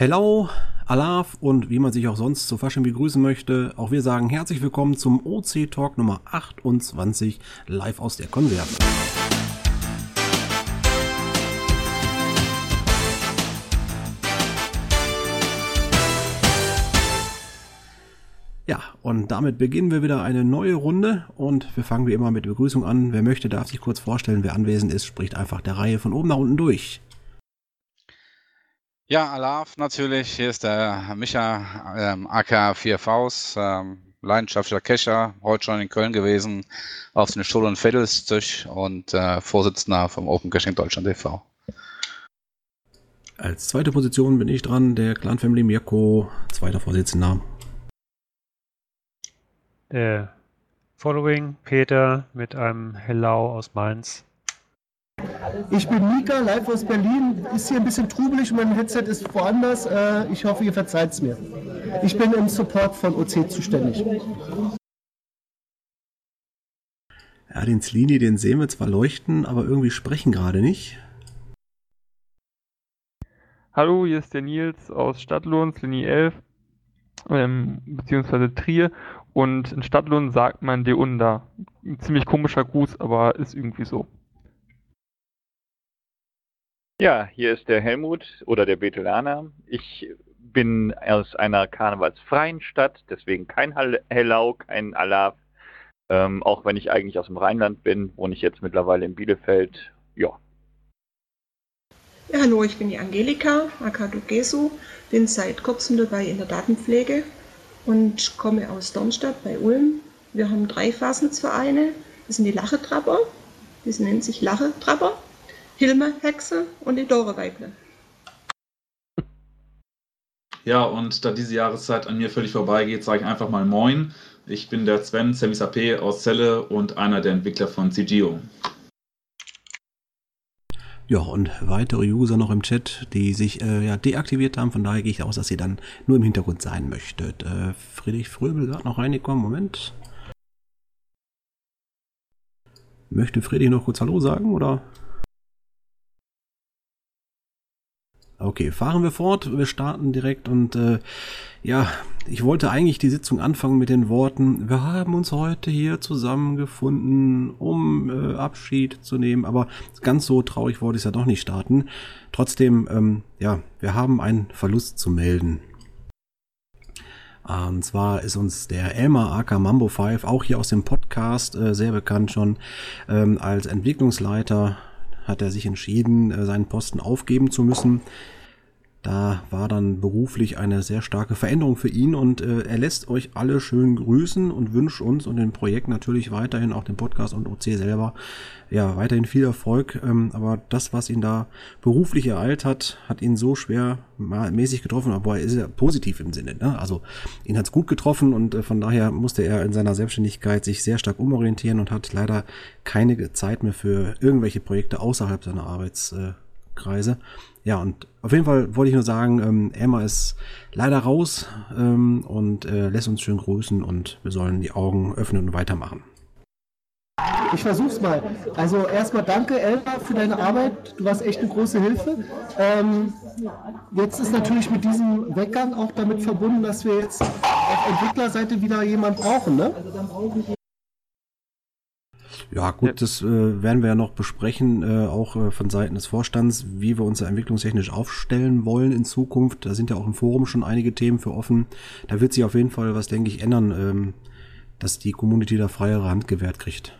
Hello, Alaf und wie man sich auch sonst zu Fasching begrüßen möchte, auch wir sagen herzlich willkommen zum OC Talk Nummer 28 live aus der Konserve. Ja, und damit beginnen wir wieder eine neue Runde und wir fangen wie immer mit Begrüßung an. Wer möchte, darf sich kurz vorstellen. Wer anwesend ist, spricht einfach der Reihe von oben nach unten durch. Ja, Alaf natürlich. Hier ist der Micha, ähm, AK4Vs, ähm, leidenschaftlicher Kescher, heute schon in Köln gewesen, auf den Schul- und Fädelstich und äh, Vorsitzender vom Open Caching Deutschland e.V. Als zweite Position bin ich dran, der Clan Family Mirko, zweiter Vorsitzender. Der Following Peter mit einem Hellau aus Mainz. Ich bin Mika, live aus Berlin. Ist hier ein bisschen trubelig, mein Headset ist woanders. Äh, ich hoffe, ihr verzeiht es mir. Ich bin im Support von OC zuständig. Ja, den Slini, den sehen wir zwar leuchten, aber irgendwie sprechen gerade nicht. Hallo, hier ist der Nils aus Stadtlohn, Slini 11, ähm, beziehungsweise Trier. Und in Stadtlohn sagt man Deunda. Ein ziemlich komischer Gruß, aber ist irgendwie so. Ja, hier ist der Helmut oder der Betelaner. Ich bin aus einer karnevalsfreien Stadt, deswegen kein Hellau, kein Alaf. Ähm, auch wenn ich eigentlich aus dem Rheinland bin, wohne ich jetzt mittlerweile in Bielefeld. Ja. Ja, hallo, ich bin die Angelika, Akadu Gesu, bin seit kurzem dabei in der Datenpflege und komme aus Dornstadt bei Ulm. Wir haben drei Fasnitz-Vereine. Das sind die Lachetrapper, die nennen sich Lachetrapper. Hilme Hexe und die Dore Weible. Ja, und da diese Jahreszeit an mir völlig vorbeigeht, sage ich einfach mal Moin. Ich bin der Sven Semisap aus Celle und einer der Entwickler von CGO. Ja, und weitere User noch im Chat, die sich äh, ja, deaktiviert haben. Von daher gehe ich aus, dass ihr dann nur im Hintergrund sein möchtet. Äh, Friedrich Fröbel gerade noch reingekommen. Moment. Möchte Friedrich noch kurz Hallo sagen, oder? Okay, fahren wir fort. Wir starten direkt und äh, ja, ich wollte eigentlich die Sitzung anfangen mit den Worten, wir haben uns heute hier zusammengefunden, um äh, Abschied zu nehmen, aber ganz so traurig wollte ich es ja doch nicht starten. Trotzdem, ähm, ja, wir haben einen Verlust zu melden. Und zwar ist uns der Elmar aka Mambo 5 auch hier aus dem Podcast äh, sehr bekannt schon ähm, als Entwicklungsleiter hat er sich entschieden, äh, seinen Posten aufgeben zu müssen. Da war dann beruflich eine sehr starke Veränderung für ihn und äh, er lässt euch alle schön grüßen und wünscht uns und dem Projekt natürlich weiterhin, auch dem Podcast und OC selber, ja, weiterhin viel Erfolg. Ähm, aber das, was ihn da beruflich ereilt hat, hat ihn so schwer mäßig getroffen, aber er ist ja positiv im Sinne. Ne? Also ihn hat's gut getroffen und äh, von daher musste er in seiner Selbstständigkeit sich sehr stark umorientieren und hat leider keine Zeit mehr für irgendwelche Projekte außerhalb seiner Arbeitskreise. Ja, und auf jeden Fall wollte ich nur sagen, ähm, Emma ist leider raus ähm, und äh, lässt uns schön grüßen und wir sollen die Augen öffnen und weitermachen. Ich versuch's mal. Also erstmal danke, Elmar, für deine Arbeit. Du warst echt eine große Hilfe. Ähm, jetzt ist natürlich mit diesem Weggang auch damit verbunden, dass wir jetzt auf Entwicklerseite wieder jemand brauchen, ne? Ja, gut, ja. das äh, werden wir ja noch besprechen, äh, auch äh, von Seiten des Vorstands, wie wir uns entwicklungstechnisch aufstellen wollen in Zukunft. Da sind ja auch im Forum schon einige Themen für offen. Da wird sich auf jeden Fall was, denke ich, ändern, ähm, dass die Community da freiere Hand gewährt kriegt.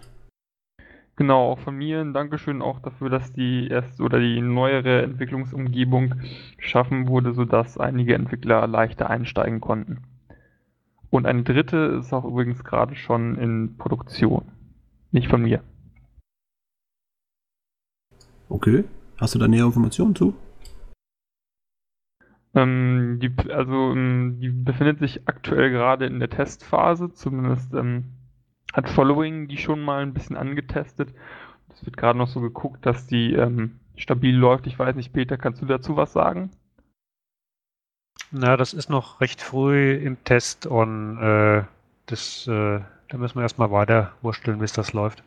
Genau, auch von mir ein Dankeschön auch dafür, dass die erste oder die neuere Entwicklungsumgebung geschaffen wurde, sodass einige Entwickler leichter einsteigen konnten. Und eine dritte ist auch übrigens gerade schon in Produktion. Nicht von mir. Okay. Hast du da näher Informationen zu? Ähm, die, also, ähm, die befindet sich aktuell gerade in der Testphase. Zumindest ähm, hat Following die schon mal ein bisschen angetestet. Es wird gerade noch so geguckt, dass die ähm, stabil läuft. Ich weiß nicht, Peter, kannst du dazu was sagen? Na, das ist noch recht früh im Test und äh, das äh, da müssen wir erstmal weiter wursteln, bis das läuft.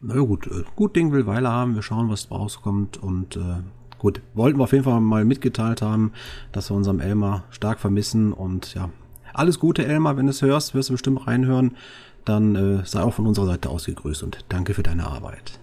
Na gut, äh, gut Ding will Weile haben. Wir schauen, was rauskommt und äh, gut, wollten wir auf jeden Fall mal mitgeteilt haben, dass wir unserem Elmar stark vermissen und ja, alles Gute, Elmar, wenn du es hörst, wirst du bestimmt reinhören, dann äh, sei auch von unserer Seite aus gegrüßt und danke für deine Arbeit.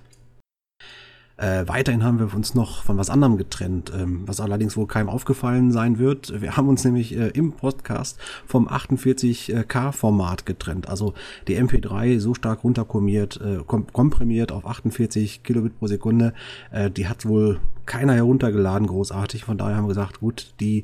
Äh, weiterhin haben wir uns noch von was anderem getrennt, ähm, was allerdings wohl keinem aufgefallen sein wird. Wir haben uns nämlich äh, im Podcast vom 48K-Format getrennt. Also die MP3 so stark runterkommiert, äh, kom komprimiert auf 48 Kilobit pro Sekunde. Äh, die hat wohl keiner heruntergeladen, großartig. Von daher haben wir gesagt, gut, die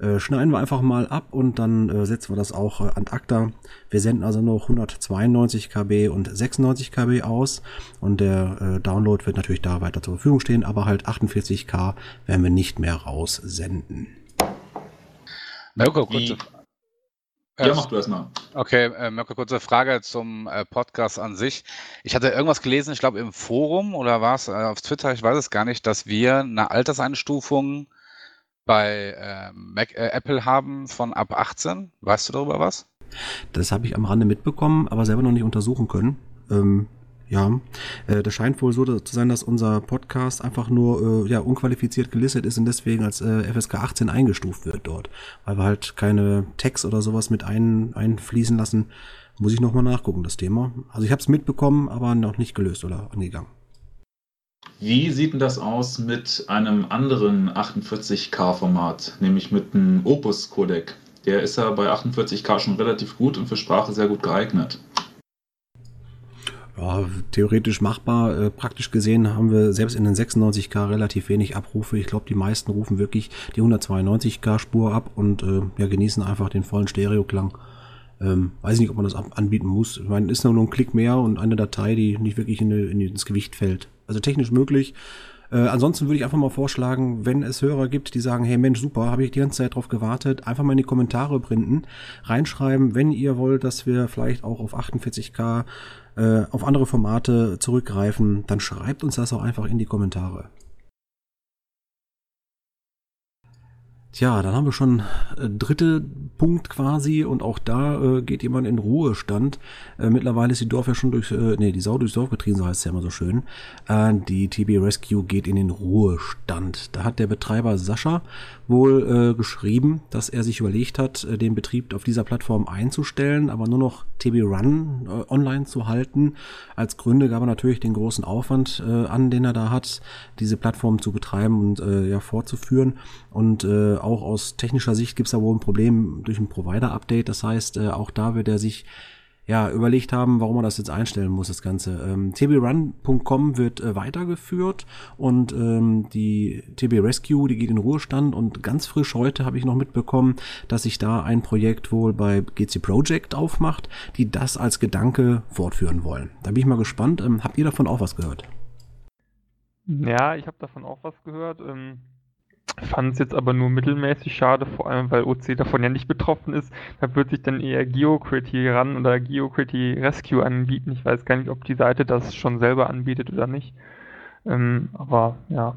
äh, schneiden wir einfach mal ab und dann äh, setzen wir das auch äh, an ACTA. Wir senden also nur 192 KB und 96 KB aus und der äh, Download wird natürlich da weiter zur Verfügung stehen, aber halt 48K werden wir nicht mehr raussenden. Mirko, kurze, ja, mach du erstmal. Okay, äh, Mirko, kurze Frage zum äh, Podcast an sich. Ich hatte irgendwas gelesen, ich glaube im Forum oder war es äh, auf Twitter, ich weiß es gar nicht, dass wir eine Alterseinstufung bei äh, Mac, äh, Apple haben von ab 18. Weißt du darüber was? Das habe ich am Rande mitbekommen, aber selber noch nicht untersuchen können. Ähm, ja, äh, das scheint wohl so zu sein, dass unser Podcast einfach nur äh, ja, unqualifiziert gelistet ist und deswegen als äh, FSK 18 eingestuft wird dort. Weil wir halt keine Tags oder sowas mit ein, einfließen lassen. Muss ich nochmal nachgucken, das Thema. Also ich habe es mitbekommen, aber noch nicht gelöst oder angegangen. Wie sieht denn das aus mit einem anderen 48K-Format, nämlich mit einem Opus-Codec? Der ist ja bei 48K schon relativ gut und für Sprache sehr gut geeignet. Ja, theoretisch machbar. Äh, praktisch gesehen haben wir selbst in den 96K relativ wenig Abrufe. Ich glaube, die meisten rufen wirklich die 192K Spur ab und äh, ja, genießen einfach den vollen Stereoklang. Ähm, weiß nicht, ob man das anbieten muss. Ich meine, ist nur ein Klick mehr und eine Datei, die nicht wirklich in, in, ins Gewicht fällt. Also technisch möglich. Äh, ansonsten würde ich einfach mal vorschlagen, wenn es Hörer gibt, die sagen, hey Mensch, super, habe ich die ganze Zeit drauf gewartet, einfach mal in die Kommentare printen, reinschreiben, wenn ihr wollt, dass wir vielleicht auch auf 48K äh, auf andere Formate zurückgreifen, dann schreibt uns das auch einfach in die Kommentare. Tja, dann haben wir schon äh, dritte Punkt quasi und auch da äh, geht jemand in Ruhestand. Äh, mittlerweile ist die Dorf ja schon durch, äh, nee, die Sau durchs Dorf getrieben, so heißt es ja immer so schön. Äh, die TB Rescue geht in den Ruhestand. Da hat der Betreiber Sascha wohl äh, geschrieben, dass er sich überlegt hat, äh, den Betrieb auf dieser Plattform einzustellen, aber nur noch TB Run äh, online zu halten. Als Gründe gab er natürlich den großen Aufwand äh, an, den er da hat, diese Plattform zu betreiben und äh, ja fortzuführen. Und äh, auch aus technischer Sicht gibt es da wohl ein Problem durch ein Provider-Update. Das heißt, äh, auch da wird er sich ja, überlegt haben, warum man das jetzt einstellen muss, das Ganze. Ähm, tbrun.com wird äh, weitergeführt und ähm, die TB Rescue, die geht in Ruhestand und ganz frisch heute habe ich noch mitbekommen, dass sich da ein Projekt wohl bei GC Project aufmacht, die das als Gedanke fortführen wollen. Da bin ich mal gespannt. Ähm, habt ihr davon auch was gehört? Ja, ich habe davon auch was gehört. Ähm Fand es jetzt aber nur mittelmäßig schade, vor allem weil OC davon ja nicht betroffen ist. Da wird sich dann eher GeoCritty ran oder GeoCritty Rescue anbieten. Ich weiß gar nicht, ob die Seite das schon selber anbietet oder nicht. Ähm, aber ja,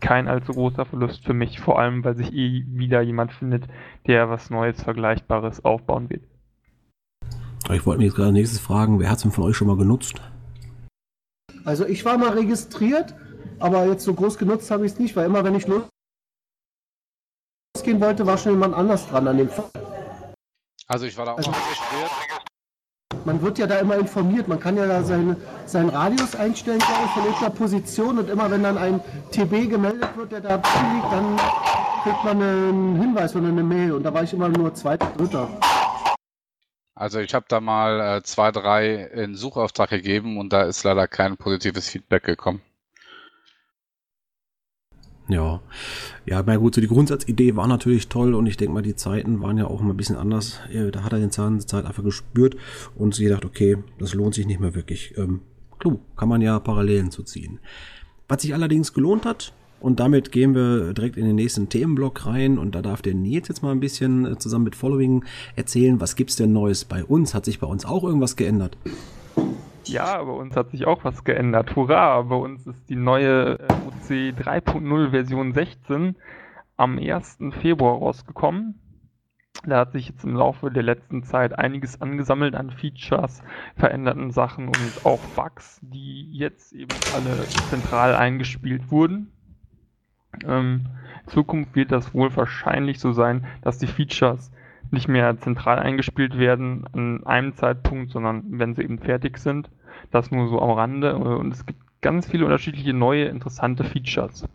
kein allzu großer Verlust für mich, vor allem weil sich eh wieder jemand findet, der was Neues, Vergleichbares aufbauen wird. Ich wollte mich jetzt gerade nächstes fragen, wer hat es denn von euch schon mal genutzt? Also ich war mal registriert aber jetzt so groß genutzt habe ich es nicht, weil immer wenn ich losgehen wollte, war schon jemand anders dran an dem Fall. Also ich war da auch also, registriert. Man wird ja da immer informiert, man kann ja da seine, seinen Radius einstellen, glaube ich, von irgendeiner Position und immer wenn dann ein TB gemeldet wird, der da liegt, dann kriegt man einen Hinweis oder eine Mail und da war ich immer nur zweiter, dritter. Also ich habe da mal äh, zwei, drei in Suchauftrag gegeben und da ist leider kein positives Feedback gekommen. Ja, ja, na gut, so die Grundsatzidee war natürlich toll und ich denke mal, die Zeiten waren ja auch immer ein bisschen anders. Da hat er den Zahn der Zeit einfach gespürt und sie gedacht, okay, das lohnt sich nicht mehr wirklich. Ähm, klar, kann man ja Parallelen zu ziehen. Was sich allerdings gelohnt hat, und damit gehen wir direkt in den nächsten Themenblock rein und da darf der Nils jetzt mal ein bisschen äh, zusammen mit Following erzählen, was gibt's denn Neues bei uns? Hat sich bei uns auch irgendwas geändert? Ja, bei uns hat sich auch was geändert. Hurra! Bei uns ist die neue äh, UC 3.0 Version 16 am 1. Februar rausgekommen. Da hat sich jetzt im Laufe der letzten Zeit einiges angesammelt an Features, veränderten Sachen und auch Bugs, die jetzt eben alle zentral eingespielt wurden. Ähm, in Zukunft wird das wohl wahrscheinlich so sein, dass die Features nicht mehr zentral eingespielt werden an einem Zeitpunkt, sondern wenn sie eben fertig sind. Das nur so am Rande. Und es gibt ganz viele unterschiedliche neue, interessante Features.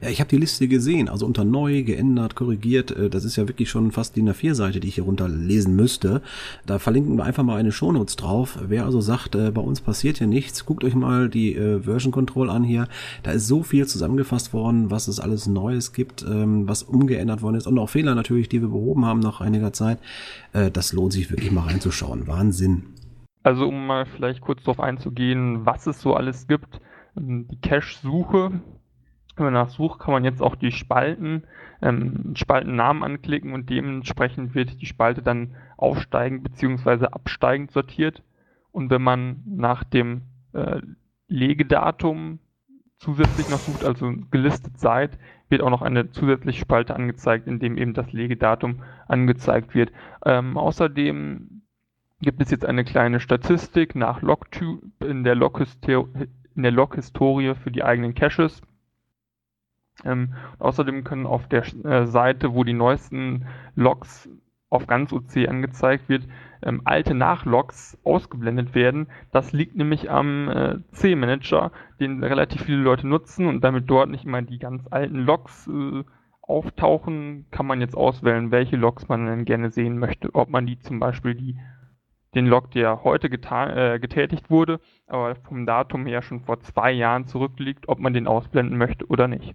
Ja, ich habe die Liste gesehen, also unter neu, geändert, korrigiert. Äh, das ist ja wirklich schon fast die A4-Seite, die ich hier runterlesen müsste. Da verlinken wir einfach mal eine Shownotes drauf. Wer also sagt, äh, bei uns passiert hier nichts, guckt euch mal die äh, Version Control an hier. Da ist so viel zusammengefasst worden, was es alles Neues gibt, ähm, was umgeändert worden ist und auch Fehler natürlich, die wir behoben haben nach einiger Zeit. Das lohnt sich wirklich mal reinzuschauen. Wahnsinn. Also um mal vielleicht kurz darauf einzugehen, was es so alles gibt. Ähm, die Cache-Suche wenn man nach sucht, kann man jetzt auch die Spalten, ähm, Spaltennamen anklicken und dementsprechend wird die Spalte dann aufsteigend bzw. absteigend sortiert. Und wenn man nach dem äh, Legedatum zusätzlich noch sucht, also gelistet seid, wird auch noch eine zusätzliche Spalte angezeigt, in dem eben das Legedatum angezeigt wird. Ähm, außerdem gibt es jetzt eine kleine Statistik nach Logtyp in der Log-Historie für die eigenen Caches. Ähm, außerdem können auf der äh, Seite, wo die neuesten Logs auf ganz OC angezeigt wird, ähm, alte Nachlogs ausgeblendet werden. Das liegt nämlich am äh, C-Manager, den relativ viele Leute nutzen und damit dort nicht immer die ganz alten Logs äh, auftauchen, kann man jetzt auswählen, welche Logs man denn gerne sehen möchte. Ob man die zum Beispiel die, den Log, der heute äh, getätigt wurde, aber vom Datum her schon vor zwei Jahren zurückliegt, ob man den ausblenden möchte oder nicht.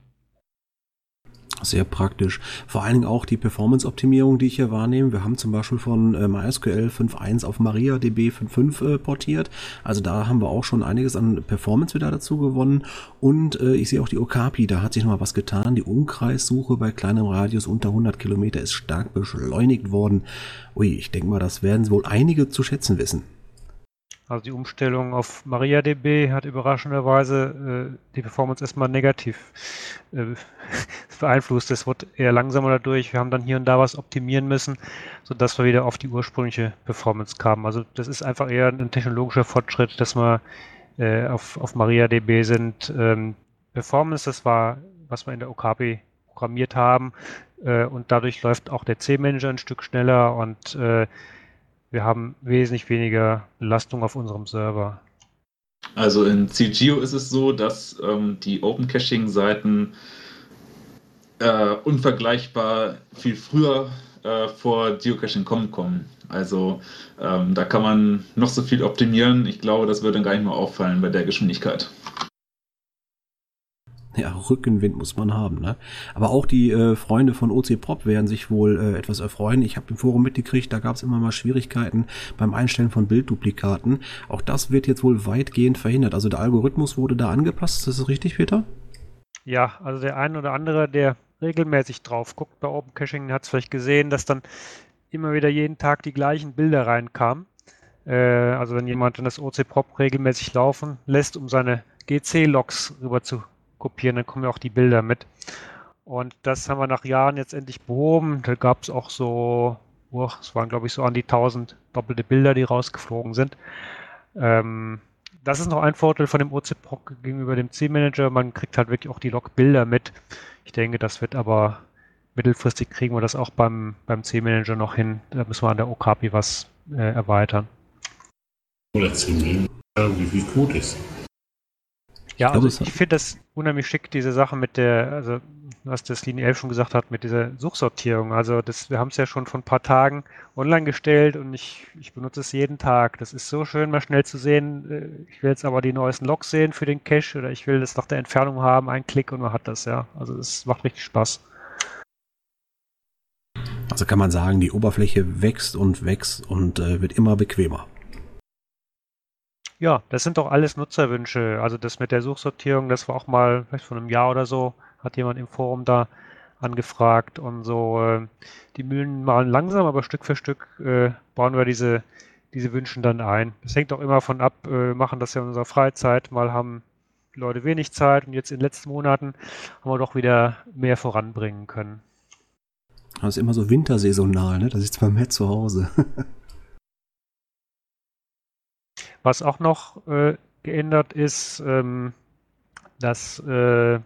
Sehr praktisch. Vor allen Dingen auch die Performance-Optimierung, die ich hier wahrnehme. Wir haben zum Beispiel von äh, MySQL 5.1 auf MariaDB 5.5 äh, portiert. Also da haben wir auch schon einiges an Performance wieder dazu gewonnen. Und äh, ich sehe auch die Okapi, da hat sich noch mal was getan. Die Umkreissuche bei kleinem Radius unter 100 Kilometer ist stark beschleunigt worden. Ui, ich denke mal, das werden wohl einige zu schätzen wissen. Also die Umstellung auf MariaDB hat überraschenderweise äh, die Performance erstmal negativ äh, beeinflusst. Es wird eher langsamer dadurch. Wir haben dann hier und da was optimieren müssen, sodass wir wieder auf die ursprüngliche Performance kamen. Also das ist einfach eher ein technologischer Fortschritt, dass wir äh, auf, auf MariaDB sind. Ähm, Performance, das war, was wir in der Okapi programmiert haben. Äh, und dadurch läuft auch der C-Manager ein Stück schneller und äh, wir haben wesentlich weniger Belastung auf unserem Server. Also in CGO ist es so, dass ähm, die Open Caching Seiten äh, unvergleichbar viel früher äh, vor Geocaching kommen kommen. Also ähm, da kann man noch so viel optimieren. Ich glaube, das würde dann gar nicht mehr auffallen bei der Geschwindigkeit. Ja, Rückenwind muss man haben, ne? Aber auch die äh, Freunde von OC Prop werden sich wohl äh, etwas erfreuen. Ich habe im Forum mitgekriegt, da gab es immer mal Schwierigkeiten beim Einstellen von Bildduplikaten. Auch das wird jetzt wohl weitgehend verhindert. Also der Algorithmus wurde da angepasst, ist das richtig, Peter? Ja, also der ein oder andere, der regelmäßig drauf guckt bei Open Caching, hat es vielleicht gesehen, dass dann immer wieder jeden Tag die gleichen Bilder reinkamen. Äh, also wenn jemand dann das OC Prop regelmäßig laufen lässt, um seine GC-Logs rüber zu kopieren, dann kommen ja auch die Bilder mit. Und das haben wir nach Jahren jetzt endlich behoben. Da gab es auch so, oh, es waren glaube ich so an die 1000 doppelte Bilder, die rausgeflogen sind. Ähm, das ist noch ein Vorteil von dem OCPROC gegenüber dem C-Manager. Man kriegt halt wirklich auch die Log-Bilder mit. Ich denke, das wird aber mittelfristig kriegen wir das auch beim, beim C-Manager noch hin. Da müssen wir an der Okapi was äh, erweitern. Oder C-Manager, wie viel Code ist. Ja, also ich, ich finde das unheimlich schick, diese Sache mit der, also was das Linie 11 schon gesagt hat, mit dieser Suchsortierung. Also das, wir haben es ja schon vor ein paar Tagen online gestellt und ich, ich benutze es jeden Tag. Das ist so schön, mal schnell zu sehen. Äh, ich will jetzt aber die neuesten Logs sehen für den Cache oder ich will das nach der Entfernung haben, ein Klick und man hat das, ja. Also es macht richtig Spaß. Also kann man sagen, die Oberfläche wächst und wächst und äh, wird immer bequemer. Ja, das sind doch alles Nutzerwünsche. Also das mit der Suchsortierung, das war auch mal vielleicht vor einem Jahr oder so, hat jemand im Forum da angefragt und so. Äh, die Mühlen malen langsam, aber Stück für Stück äh, bauen wir diese, diese Wünsche dann ein. Das hängt auch immer von ab, äh, machen das ja in unserer Freizeit. Mal haben die Leute wenig Zeit und jetzt in den letzten Monaten haben wir doch wieder mehr voranbringen können. Das ist immer so wintersaisonal, ne? Das ist zwar mehr zu Hause. Was auch noch äh, geändert ist, ähm, dass äh,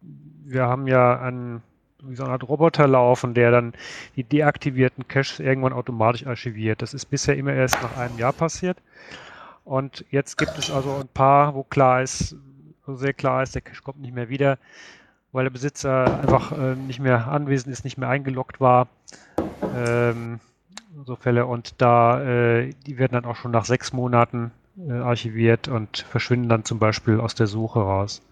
wir haben ja einen, wie so eine Art Roboter laufen, der dann die deaktivierten Caches irgendwann automatisch archiviert. Das ist bisher immer erst nach einem Jahr passiert. Und jetzt gibt es also ein paar, wo klar ist, wo sehr klar ist, der Cache kommt nicht mehr wieder, weil der Besitzer einfach äh, nicht mehr anwesend ist, nicht mehr eingeloggt war. Ähm, so Fälle. Und da, äh, die werden dann auch schon nach sechs Monaten äh, archiviert und verschwinden dann zum Beispiel aus der Suche raus.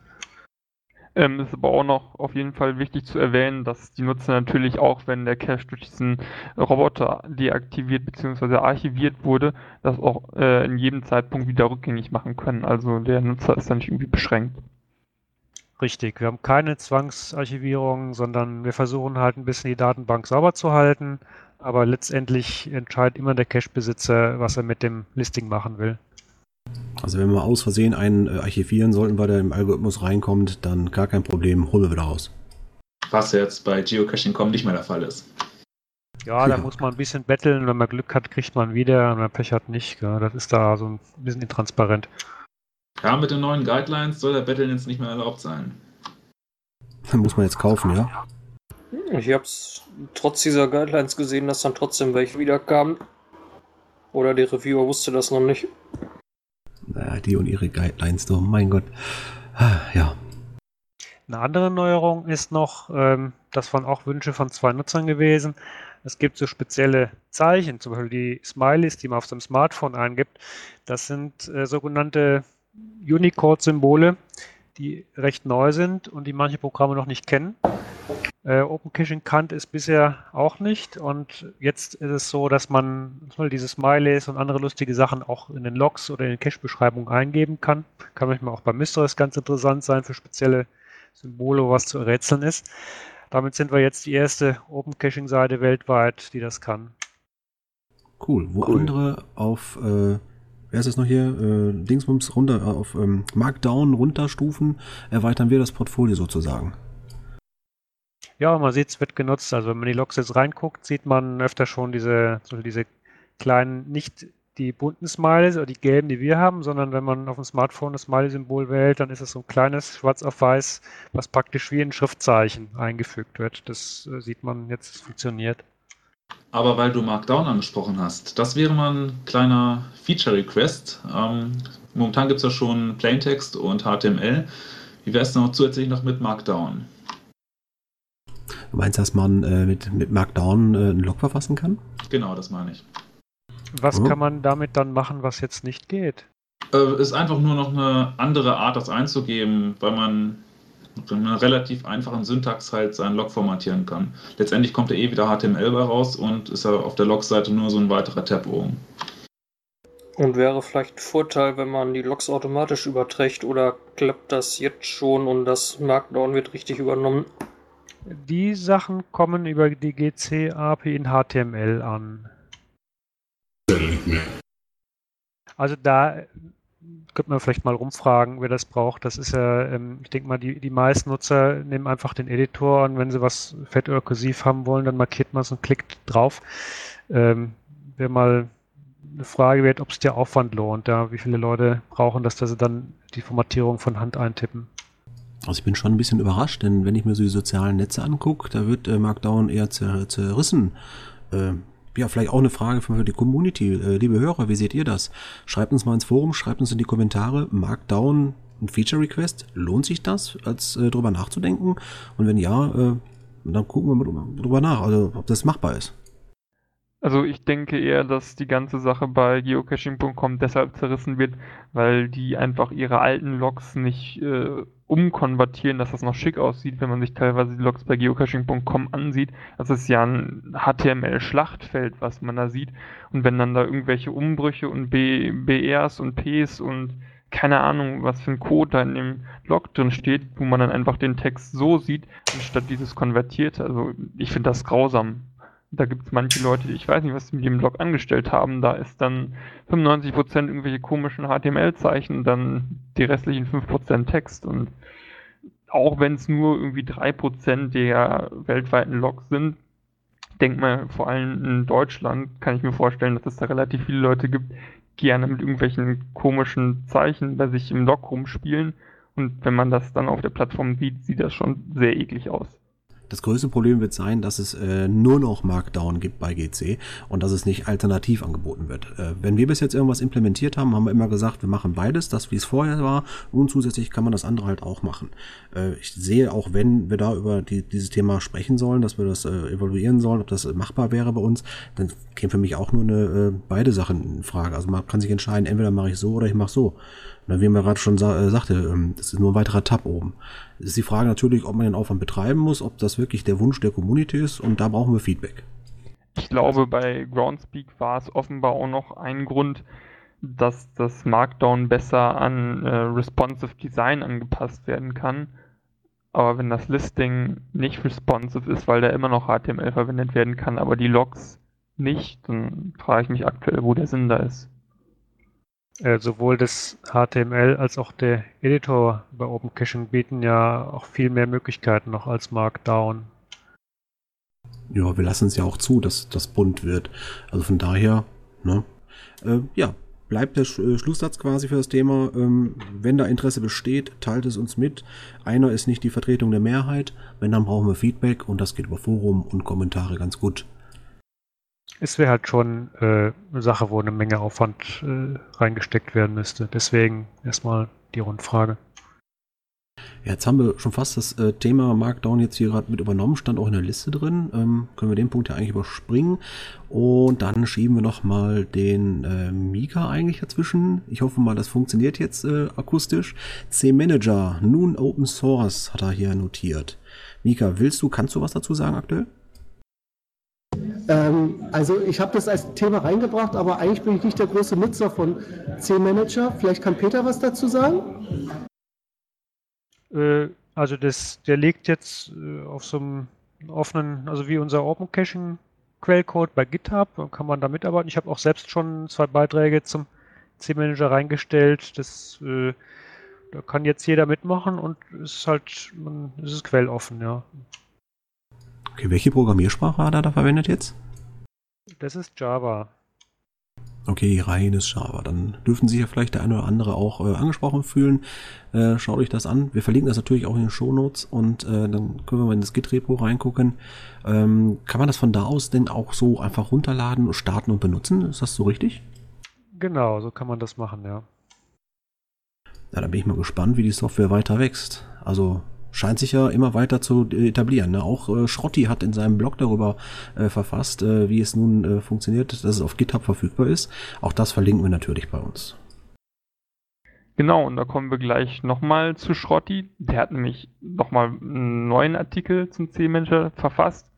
Ähm, ist aber auch noch auf jeden Fall wichtig zu erwähnen, dass die Nutzer natürlich auch, wenn der Cache durch diesen Roboter deaktiviert bzw. archiviert wurde, das auch äh, in jedem Zeitpunkt wieder rückgängig machen können. Also der Nutzer ist da nicht irgendwie beschränkt. Richtig, wir haben keine Zwangsarchivierung, sondern wir versuchen halt ein bisschen die Datenbank sauber zu halten, aber letztendlich entscheidet immer der Cache-Besitzer, was er mit dem Listing machen will. Also wenn wir aus Versehen einen äh, archivieren sollten, weil der im Algorithmus reinkommt, dann gar kein Problem, holen wir wieder raus. Was jetzt bei Geocaching.com nicht mehr der Fall ist. Ja, da muss man ein bisschen betteln. Wenn man Glück hat, kriegt man wieder. Wenn man Pech hat, nicht. Ja, das ist da so ein bisschen intransparent. Ja, mit den neuen Guidelines soll der Battlen jetzt nicht mehr erlaubt sein. Dann muss man jetzt kaufen, ja? Ich hab's trotz dieser Guidelines gesehen, dass dann trotzdem welche wiederkamen. Oder die Reviewer wusste das noch nicht. Naja, die und ihre Guidelines, doch, mein Gott. Ah, Ja, Eine andere Neuerung ist noch, ähm, das waren auch Wünsche von zwei Nutzern gewesen. Es gibt so spezielle Zeichen, zum Beispiel die Smileys, die man auf seinem Smartphone eingibt. Das sind äh, sogenannte Unicode-Symbole, die recht neu sind und die manche Programme noch nicht kennen. Äh, Open Caching kannte es bisher auch nicht und jetzt ist es so, dass man diese Smileys und andere lustige Sachen auch in den Logs oder in den Cache-Beschreibungen eingeben kann. Kann manchmal auch bei Mysteries ganz interessant sein für spezielle Symbole, wo was zu rätseln ist. Damit sind wir jetzt die erste Open Caching Seite weltweit, die das kann. cool. Wo Cool. andere auf, äh, wer ist es noch hier? Äh, Dingsbums runter, äh, auf ähm, Markdown runterstufen, erweitern wir das Portfolio sozusagen. Ja, man sieht, es wird genutzt. Also wenn man die Logs jetzt reinguckt, sieht man öfter schon diese, so diese kleinen, nicht die bunten Smileys oder die gelben, die wir haben, sondern wenn man auf dem Smartphone das Smiley-Symbol wählt, dann ist es so ein kleines Schwarz auf Weiß, was praktisch wie ein Schriftzeichen eingefügt wird. Das äh, sieht man jetzt, es funktioniert. Aber weil du Markdown angesprochen hast, das wäre mal ein kleiner Feature-Request. Ähm, momentan gibt es ja schon Plaintext und HTML. Wie wäre es noch zusätzlich noch mit Markdown? Du meinst, dass man äh, mit, mit Markdown äh, einen Log verfassen kann? Genau, das meine ich. Was Mhm. kann man damit dann machen, was jetzt nicht geht? Äh, ist einfach nur noch eine andere Art, das einzugeben, weil man mit einer relativ einfachen Syntax halt seinen Log formatieren kann. Letztendlich kommt er eh wieder HTML bei raus und ist ja auf der Log-Seite nur so ein weiterer Tab oben. Und wäre vielleicht ein Vorteil, wenn man die Logs automatisch überträgt oder klappt das jetzt schon und das Markdown wird richtig übernommen? Die Sachen kommen über die GC-API in HTML an. Also da äh, könnte man vielleicht mal rumfragen, wer das braucht. Das ist ja, ähm, ich denke mal, die, die meisten Nutzer nehmen einfach den Editor und wenn sie was fett oder kursiv haben wollen, dann markiert man es und klickt drauf. Ähm, Wäre mal eine Frage wert, ob es der Aufwand lohnt, ja, wie viele Leute brauchen das, dass sie dann die Formatierung von Hand eintippen. Also ich bin schon ein bisschen überrascht, denn wenn ich mir so die sozialen Netze angucke, da wird äh, Markdown eher zer zerrissen. Äh, ja, vielleicht auch eine Frage für die Community. Äh, liebe Hörer, wie seht ihr das? Schreibt uns mal ins Forum, schreibt uns in die Kommentare, Markdown ein Feature Request, lohnt sich das, als äh, drüber nachzudenken? Und wenn ja, äh, dann gucken wir mal drüber nach, also ob das machbar ist. Also ich denke eher, dass die ganze Sache bei geocaching.com deshalb zerrissen wird, weil die einfach ihre alten Logs nicht äh, umkonvertieren, dass das noch schick aussieht, wenn man sich teilweise die Logs bei geocaching.com ansieht. Das ist ja ein HTML-Schlachtfeld, was man da sieht. Und wenn dann da irgendwelche Umbrüche und B BRs und Ps und keine Ahnung, was für ein Code da in dem Log drin steht, wo man dann einfach den Text so sieht, anstatt dieses konvertiert. Also ich finde das grausam. Da gibt es manche Leute, ich weiß nicht, was sie mit dem Blog angestellt haben. Da ist dann 95% irgendwelche komischen HTML-Zeichen, dann die restlichen 5% Text. Und auch wenn es nur irgendwie 3% der weltweiten Logs sind, Ich denke mal, vor allem in Deutschland kann ich mir vorstellen, dass es da relativ viele Leute gibt, die gerne mit irgendwelchen komischen Zeichen bei sich im Log rumspielen. Und wenn man das dann auf der Plattform sieht, sieht das schon sehr eklig aus. Das größte Problem wird sein, dass es äh, nur noch Markdown gibt bei GC und dass es nicht alternativ angeboten wird. Äh, wenn wir bis jetzt irgendwas implementiert haben, haben wir immer gesagt, wir machen beides, das wie es vorher war und zusätzlich kann man das andere halt auch machen. Äh, ich sehe auch, wenn wir da über die, dieses Thema sprechen sollen, dass wir das äh, evaluieren sollen, ob das machbar wäre bei uns, dann käme für mich auch nur eine äh, beide Sachen in Frage. Also man kann sich entscheiden, entweder mache ich so oder ich mache so. Und wie man gerade schon sa äh, sagte, ähm, das ist nur ein weiterer Tab oben. Es ist die Frage natürlich, ob man den Aufwand betreiben muss, ob das wirklich der Wunsch der Community ist und da brauchen wir Feedback. Ich glaube, bei Groundspeak war es offenbar auch noch ein Grund, dass das Markdown besser an äh, responsive Design angepasst werden kann. Aber wenn das Listing nicht responsive ist, weil da immer noch HTML verwendet werden kann, aber die Logs nicht, dann frage ich mich aktuell, wo der Sinn da ist. Äh, sowohl das HTML als auch der Editor bei Open Caching bieten ja auch viel mehr Möglichkeiten noch als Markdown. Ja, wir lassen es ja auch zu, dass das bunt wird. Also von daher, ne? Äh, ja, bleibt der äh, Schlusssatz quasi für das Thema. Ähm, wenn da Interesse besteht, teilt es uns mit. Einer ist nicht die Vertretung der Mehrheit. Wenn, dann brauchen wir Feedback und das geht über Forum und Kommentare ganz gut es wäre halt schon äh, eine Sache, wo eine Menge Aufwand äh, reingesteckt werden müsste. Deswegen erstmal die Rundfrage. Ja, jetzt haben wir schon fast das äh, Thema Markdown jetzt hier gerade mit übernommen, stand auch in der Liste drin. Ähm, können wir den Punkt ja eigentlich überspringen. Und dann schieben wir nochmal den äh, Mika eigentlich dazwischen. Ich hoffe mal, das funktioniert jetzt äh, akustisch. C-Manager, nun Open Source, hat er hier notiert. Mika, willst du, kannst du was dazu sagen aktuell? Ähm, also ich habe das als Thema reingebracht, aber eigentlich bin ich nicht der große Nutzer von C-Manager. Vielleicht kann Peter was dazu sagen? Äh, also das, der liegt jetzt äh, auf so einem offenen, also wie unser Open Caching Quellcode bei GitHub, kann man da mitarbeiten. Ich habe auch selbst schon zwei Beiträge zum C-Manager reingestellt. Das äh, da kann jetzt jeder mitmachen und es ist halt, man, es ist quelloffen, ja. Okay, welche Programmiersprache hat er da verwendet jetzt? Das ist Java. Okay, reines Java. Dann dürfen sich ja vielleicht der eine oder andere auch äh, angesprochen fühlen. Äh, schaut euch das an. Wir verlinken das natürlich auch in den Shownotes und äh, dann können wir mal in das Git-Repo reingucken. Ähm, kann man das von da aus denn auch so einfach runterladen, starten und benutzen? Ist das so richtig? Genau, so kann man das machen, ja. Ja, da bin ich mal gespannt, wie die Software weiter wächst. Also scheint sich ja immer weiter zu etablieren. Ne? Auch äh, Schrotti hat in seinem Blog darüber äh, verfasst, äh, wie es nun äh, funktioniert, dass es auf GitHub verfügbar ist. Auch das verlinken wir natürlich bei uns. Genau, und da kommen wir gleich nochmal zu Schrotti. Der hat nämlich nochmal einen neuen Artikel zum C-Manager verfasst.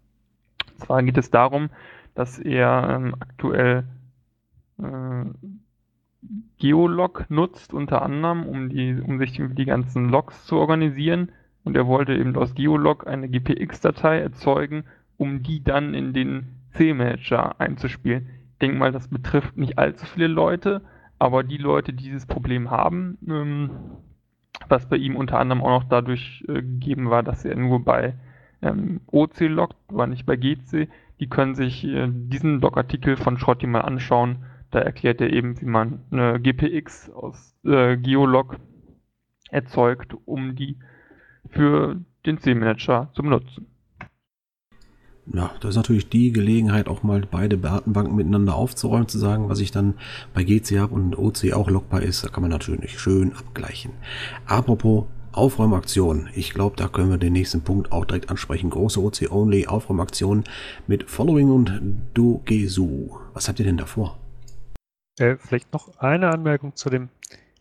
Und zwar geht es darum, dass er ähm, aktuell äh, Geolog nutzt, unter anderem, um, die, um sich die ganzen Logs zu organisieren und er wollte eben aus Geolog eine GPX-Datei erzeugen, um die dann in den C-Manager einzuspielen. Ich denke mal, das betrifft nicht allzu viele Leute, aber die Leute, die dieses Problem haben, ähm, was bei ihm unter anderem auch noch dadurch äh, gegeben war, dass er nur bei ähm, OC loggt, aber nicht bei GC, die können sich äh, diesen Blogartikel von Schrotti mal anschauen. Da erklärt er eben, wie man eine GPX aus äh, Geolog erzeugt, um die für den C-Manager zum Nutzen. Ja, das ist natürlich die Gelegenheit, auch mal beide Datenbanken miteinander aufzuräumen, zu sagen, was ich dann bei GC habe und OC auch logbar ist. Da kann man natürlich schön abgleichen. Apropos Aufräumaktion. Ich glaube, da können wir den nächsten Punkt auch direkt ansprechen. Große OC-Only Aufräumaktion mit Following und Dogesu. Was habt ihr denn davor? Äh, vielleicht noch eine Anmerkung zu dem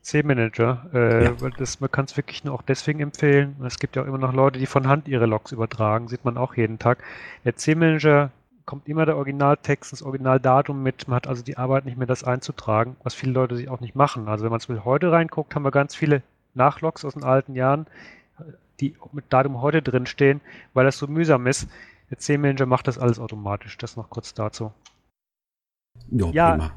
C-Manager, äh, ja. das, man kann es wirklich nur auch deswegen empfehlen. Es gibt ja auch immer noch Leute, die von Hand ihre Logs übertragen, sieht man auch jeden Tag. Der C-Manager kommt immer der Originaltext, das Originaldatum mit. Man hat also die Arbeit nicht mehr, das einzutragen, was viele Leute sich auch nicht machen. Also wenn man zum Beispiel heute reinguckt, haben wir ganz viele Nachlogs aus den alten Jahren, die mit Datum heute drinstehen, weil das so mühsam ist. Der C-Manager macht das alles automatisch. Das noch kurz dazu. Jo, ja, prima.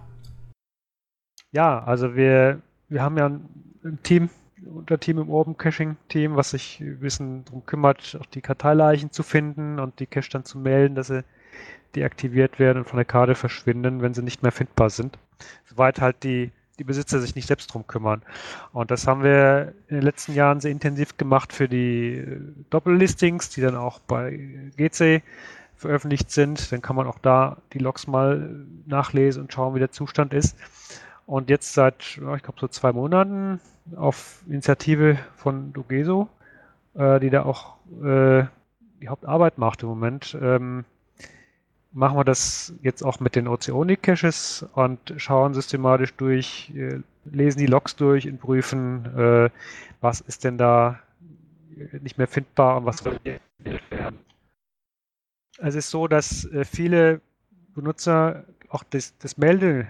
ja, also wir wir haben ja ein, Team, ein Unterteam im Open Caching Team, was sich ein bisschen darum kümmert, auch die Karteileichen zu finden und die Cache dann zu melden, dass sie deaktiviert werden und von der Karte verschwinden, wenn sie nicht mehr findbar sind. Soweit halt die, die Besitzer sich nicht selbst drum kümmern. Und das haben wir in den letzten Jahren sehr intensiv gemacht für die äh, Doppellistings, die dann auch bei GC veröffentlicht sind. Dann kann man auch da die Logs mal nachlesen und schauen, wie der Zustand ist. Und jetzt seit, ich glaube, so zwei Monaten auf Initiative von Dugeso, äh, die da auch äh, die Hauptarbeit macht im Moment, ähm, machen wir das jetzt auch mit den Oceonic-Caches und schauen systematisch durch, äh, lesen die Logs durch und prüfen, was ist denn da nicht mehr findbar und was soll werden. Es ist so, dass viele Benutzer auch das, das Melde,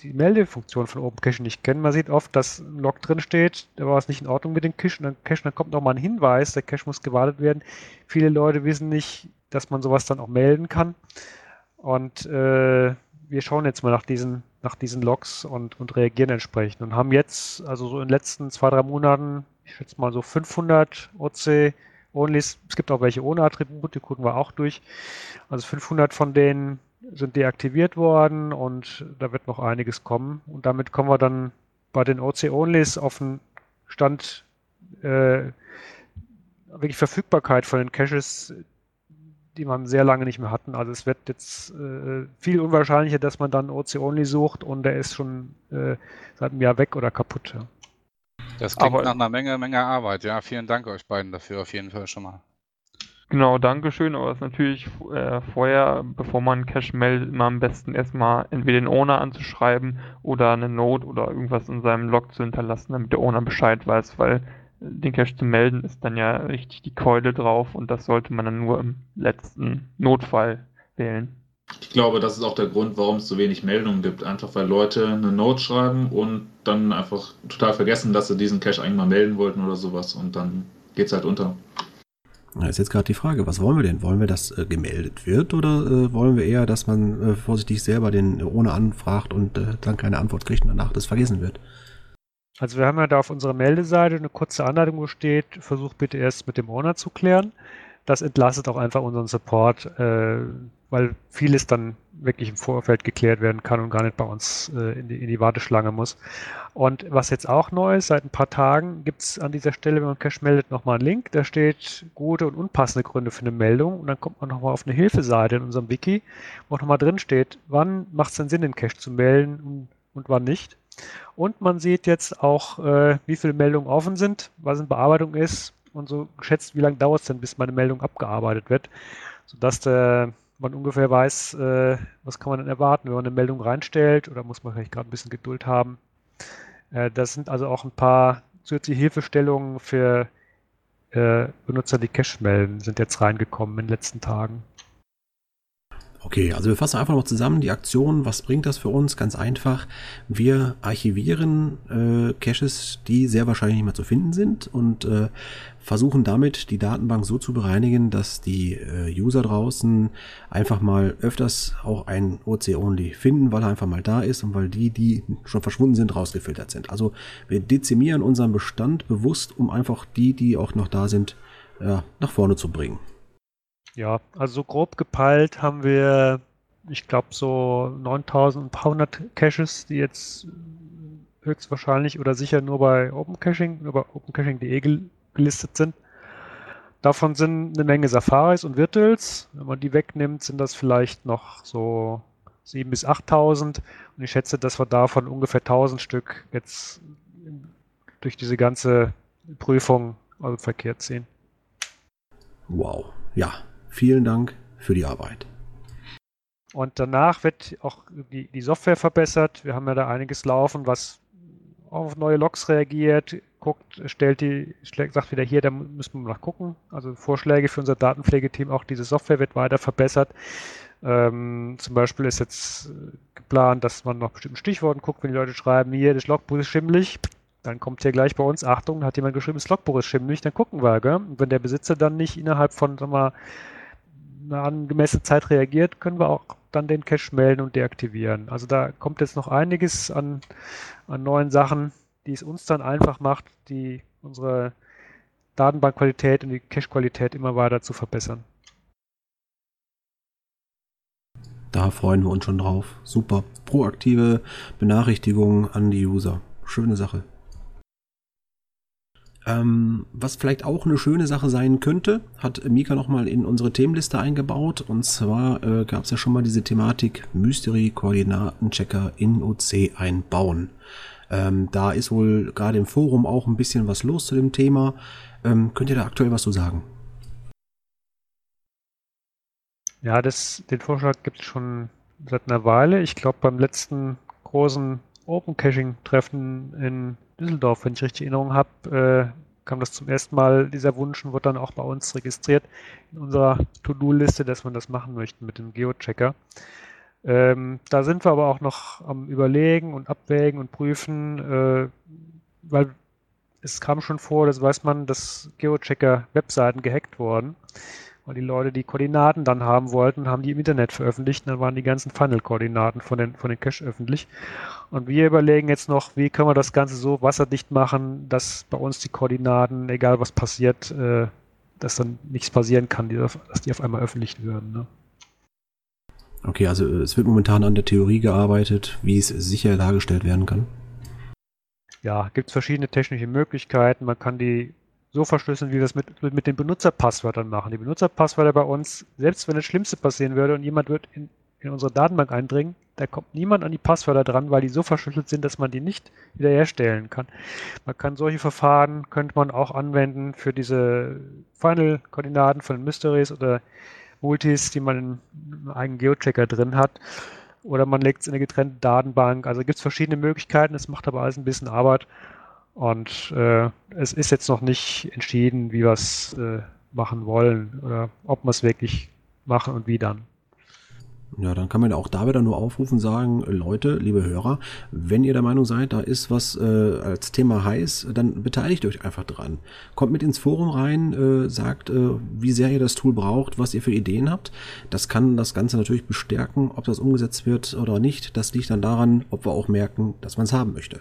die Meldefunktion von OpenCache nicht kennen. Man sieht oft, dass ein Log drin steht, da war es nicht in Ordnung mit dem Cache und dann, Cache, dann kommt nochmal ein Hinweis, der Cache muss gewartet werden. Viele Leute wissen nicht, dass man sowas dann auch melden kann. Und äh, wir schauen jetzt mal nach diesen, nach diesen Logs und, und reagieren entsprechend und haben jetzt, also so in den letzten zwei, drei Monaten, ich schätze mal so 500 OC Onlys. Es gibt auch welche ohne Attribute, die gucken wir auch durch. Also 500 von denen sind deaktiviert worden und da wird noch einiges kommen. Und damit kommen wir dann bei den OC-Onlys auf den Stand äh, wirklich Verfügbarkeit von den Caches, die man sehr lange nicht mehr hatten. Also es wird jetzt äh, viel unwahrscheinlicher, dass man dann OC-Only sucht und der ist schon äh, seit einem Jahr weg oder kaputt. Ja. Das klingt Aber, nach einer Menge, Menge Arbeit. Ja, vielen Dank euch beiden dafür auf jeden Fall schon mal. Genau, Dankeschön. Aber es ist natürlich äh, vorher, bevor man Cache meldet, immer am besten erstmal entweder den Owner anzuschreiben oder eine Note oder irgendwas in seinem Log zu hinterlassen, damit der Owner Bescheid weiß, weil den Cache zu melden ist dann ja richtig die Keule drauf und das sollte man dann nur im letzten Notfall wählen. Ich glaube, das ist auch der Grund, warum es so wenig Meldungen gibt. Einfach weil Leute eine Note schreiben und dann einfach total vergessen, dass sie diesen Cache eigentlich mal melden wollten oder sowas und dann geht es halt unter. Da ist jetzt gerade die Frage, was wollen wir denn? Wollen wir, dass äh, gemeldet wird oder äh, wollen wir eher, dass man äh, vorsichtig selber den ohne anfragt und äh, dann keine Antwort kriegt und danach das vergessen wird? Also wir haben ja da auf unserer Meldeseite eine kurze Anleitung, wo steht, versuch bitte erst mit dem Owner zu klären. Das entlastet auch einfach unseren Support, äh, weil vieles dann wirklich im Vorfeld geklärt werden kann und gar nicht bei uns äh, in, die, in, die, Warteschlange muss. Und was jetzt auch neu ist, seit ein paar Tagen gibt es an dieser Stelle, wenn man Cache meldet, nochmal einen Link. Da steht gute und unpassende Gründe für eine Meldung und dann kommt man nochmal auf eine Hilfeseite in unserem Wiki, wo nochmal drin steht, wann macht es denn Sinn, den Cache zu melden und, und wann nicht. Und man sieht jetzt auch, äh, wie viele Meldungen offen sind, was in Bearbeitung ist und so geschätzt, wie lange dauert es denn, bis meine Meldung abgearbeitet wird, sodass der, man ungefähr weiß, äh, was kann man denn erwarten, wenn man eine Meldung reinstellt oder muss man vielleicht gerade ein bisschen Geduld haben. Äh, das sind also auch ein paar zusätzliche Hilfestellungen für äh, Benutzer, die Cache melden, sind jetzt reingekommen in den letzten Tagen. Okay, also wir fassen einfach noch zusammen die Aktion. Was bringt das für uns? Ganz einfach. Wir archivieren äh, Caches, die sehr wahrscheinlich nicht mehr zu finden sind und äh, versuchen damit die Datenbank so zu bereinigen, dass die äh, User draußen einfach mal öfters auch ein OC-Only finden, weil er einfach mal da ist und weil die, die schon verschwunden sind, rausgefiltert sind. Also wir dezimieren unseren Bestand bewusst, um einfach die, die auch noch da sind, nach vorne zu bringen. Ja, also grob gepeilt haben wir, ich glaube, so 9100 Caches, die jetzt höchstwahrscheinlich oder sicher nur bei OpenCaching, bei opencaching.de gelistet sind. Davon sind eine Menge Safaris und Virtuals. Wenn man die wegnimmt, sind das vielleicht noch so 7.000 bis 8.000. Und ich schätze, dass wir davon ungefähr 1.000 Stück jetzt durch diese ganze Prüfung also verkehrt sehen. Wow. Ja, Vielen Dank für die Arbeit. Und danach wird auch die, die Software verbessert. Wir haben ja da einiges laufen, was auf neue Logs reagiert, guckt, stellt die, sagt wieder hier, da müssen wir noch gucken. Also Vorschläge für unser Datenpflegeteam, auch diese Software wird weiter verbessert. Ähm, zum Beispiel ist jetzt geplant, dass man nach bestimmten Stichworten guckt, wenn die Leute schreiben, hier, das Logbuch ist schimmelig, dann kommt hier gleich bei uns, Achtung, hat jemand geschrieben, das Logbuch ist schimmelig, dann gucken wir, gell? Und wenn der Besitzer dann nicht innerhalb von, sag mal, eine angemessene Zeit reagiert, können wir auch dann den Cache melden und deaktivieren. Also da kommt jetzt noch einiges an, an neuen Sachen, die es uns dann einfach macht, die unsere Datenbankqualität und die Cache-Qualität immer weiter zu verbessern. Da freuen wir uns schon drauf. Super. Proaktive Benachrichtigungen an die User. Schöne Sache. Ähm, was vielleicht auch eine schöne Sache sein könnte, hat Mika nochmal in unsere Themenliste eingebaut. Und zwar äh, gab es ja schon mal diese Thematik Mystery-Koordinatenchecker in OC einbauen. Ähm, da ist wohl gerade im Forum auch ein bisschen was los zu dem Thema. Ähm, könnt ihr da aktuell was zu sagen? Ja, das, den Vorschlag gibt es schon seit einer Weile. Ich glaube, beim letzten großen Open Caching-Treffen in Düsseldorf, wenn ich richtig Erinnerung habe, äh, kam das zum ersten Mal, dieser Wunsch, und wurde dann auch bei uns registriert in unserer To-Do-Liste, dass man das machen möchte mit dem Geochecker. Ähm, da sind wir aber auch noch am Überlegen und Abwägen und Prüfen, äh, weil es kam schon vor, das weiß man, dass Geochecker-Webseiten gehackt wurden weil die Leute die Koordinaten dann haben wollten, haben die im Internet veröffentlicht. Dann waren die ganzen Funnel-Koordinaten von den, von den Cache öffentlich. Und wir überlegen jetzt noch, wie können wir das Ganze so wasserdicht machen, dass bei uns die Koordinaten, egal was passiert, äh, dass dann nichts passieren kann, die, dass die auf einmal öffentlich werden. Ne? Okay, also äh, es wird momentan an der Theorie gearbeitet, wie es sicher dargestellt werden kann. Ja, gibt es verschiedene technische Möglichkeiten. Man kann die so verschlüsseln, wie wir es mit, mit den Benutzerpasswörtern machen. Die Benutzerpasswörter bei uns, selbst wenn das Schlimmste passieren würde und jemand wird in, in unsere Datenbank eindringen, da kommt niemand an die Passwörter dran, weil die so verschlüsselt sind, dass man die nicht wiederherstellen kann. Man kann solche Verfahren, könnte man auch anwenden für diese Final-Koordinaten von Mysteries oder Multis, die man in einem eigenen Geochecker drin hat. Oder man legt es in eine getrennte Datenbank. Also gibt es verschiedene Möglichkeiten, es macht aber alles ein bisschen Arbeit. Und äh, es ist jetzt noch nicht entschieden, wie wir es äh, machen wollen oder ob wir es wirklich machen und wie dann. Ja, dann kann man auch da wieder nur aufrufen, sagen, Leute, liebe Hörer, wenn ihr der Meinung seid, da ist was äh, als Thema heiß, dann beteiligt euch einfach dran. Kommt mit ins Forum rein, äh, sagt, äh, wie sehr ihr das Tool braucht, was ihr für Ideen habt. Das kann das Ganze natürlich bestärken, ob das umgesetzt wird oder nicht. Das liegt dann daran, ob wir auch merken, dass man es haben möchte.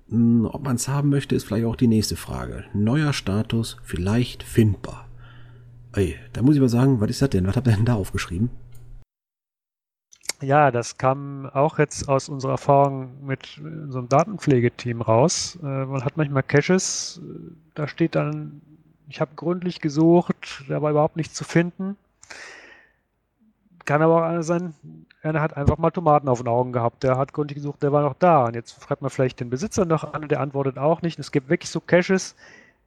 Hm, ob man es haben möchte, ist vielleicht auch die nächste Frage. Neuer Status, vielleicht findbar. Ey, da muss ich mal sagen, was ist das denn? Was habt ihr denn da aufgeschrieben? Ja, das kam auch jetzt aus unserer Erfahrung mit unserem Datenpflegeteam raus. Äh, man hat manchmal Caches, da steht dann, ich habe gründlich gesucht, da war überhaupt nichts zu finden. Kann aber auch einer sein, einer hat einfach mal Tomaten auf den Augen gehabt. Der hat gründlich gesucht, der war noch da. Und jetzt fragt man vielleicht den Besitzer noch an und der antwortet auch nicht. Und es gibt wirklich so Caches,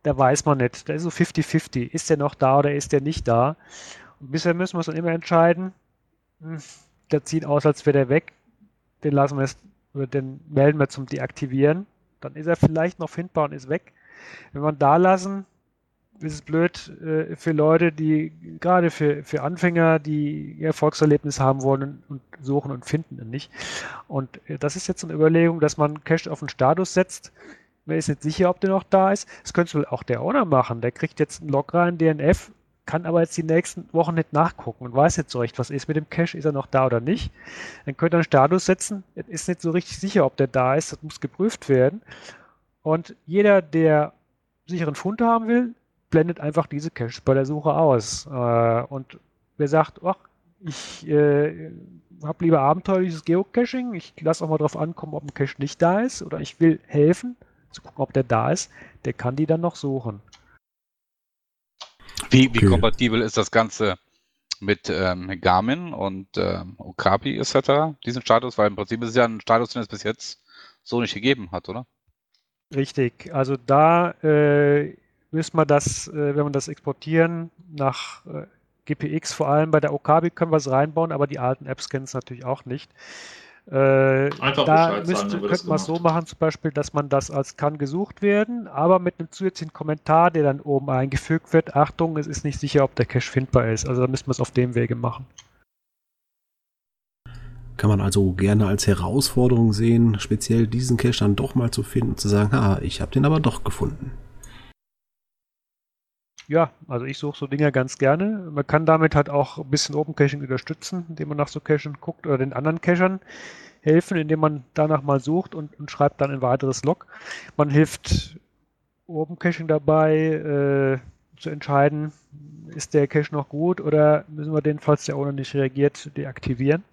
da weiß man nicht. Da ist so 50-50. Ist der noch da oder ist der nicht da? Und bisher müssen wir uns dann immer entscheiden, hm, der zieht aus, als wäre der weg. Den lassen wir jetzt, den melden wir zum Deaktivieren. Dann ist er vielleicht noch findbar und ist weg. Wenn wir ihn da lassen, ist es blöd äh, für Leute, die gerade für, für Anfänger, die Erfolgserlebnis haben wollen und suchen und finden und nicht. Und äh, das ist jetzt eine Überlegung, dass man Cache auf einen Status setzt. Man ist nicht sicher, ob der noch da ist. Das könnte auch der Owner machen. Der kriegt jetzt einen Log rein, DNF, kann aber jetzt die nächsten Wochen nicht nachgucken und weiß nicht so recht, was ist mit dem Cache, ist er noch da oder nicht. Dann könnte er einen Status setzen, ist nicht so richtig sicher, ob der da ist, das muss geprüft werden. Und jeder, der sicheren Fund haben will, blendet einfach diese Caches bei der Suche aus. Äh, und wer sagt, ach, ich äh, habe lieber abenteuerliches Geocaching, ich lasse auch mal drauf ankommen, ob ein Cache nicht da ist oder ich will helfen, zu gucken, ob der da ist, der kann die dann noch suchen. Wie, wie okay. kompatibel ist das Ganze mit ähm, Garmin und ähm, Okapi etc., diesen Status? Weil im Prinzip ist es ja ein Status, den es bis jetzt so nicht gegeben hat, oder? Richtig, also da äh, müssen wir das, äh, wenn wir das exportieren, nach äh, GPX, vor allem bei der Okabi können wir es reinbauen, aber die alten Apps kennen es natürlich auch nicht. Äh, Einfach da müsste, könnte man es so machen, zum Beispiel, dass man das als kann gesucht werden, aber mit einem zusätzlichen Kommentar, der dann oben eingefügt wird. Achtung, es ist nicht sicher, ob der Cache findbar ist. Also da müssen wir es auf dem Wege machen. Kann man also gerne als Herausforderung sehen, speziell diesen Cache dann doch mal zu finden, zu sagen, ha, ich habe den aber doch gefunden. Ja, also ich suche so Dinge ganz gerne. Man kann damit halt auch ein bisschen Open Caching unterstützen, indem man nach so Cachen guckt oder den anderen Cachern helfen, indem man danach mal sucht und, und schreibt dann ein weiteres Log. Man hilft Open Caching dabei, äh, zu entscheiden, ist der Cache noch gut oder müssen wir den, falls der Owner nicht reagiert, deaktivieren.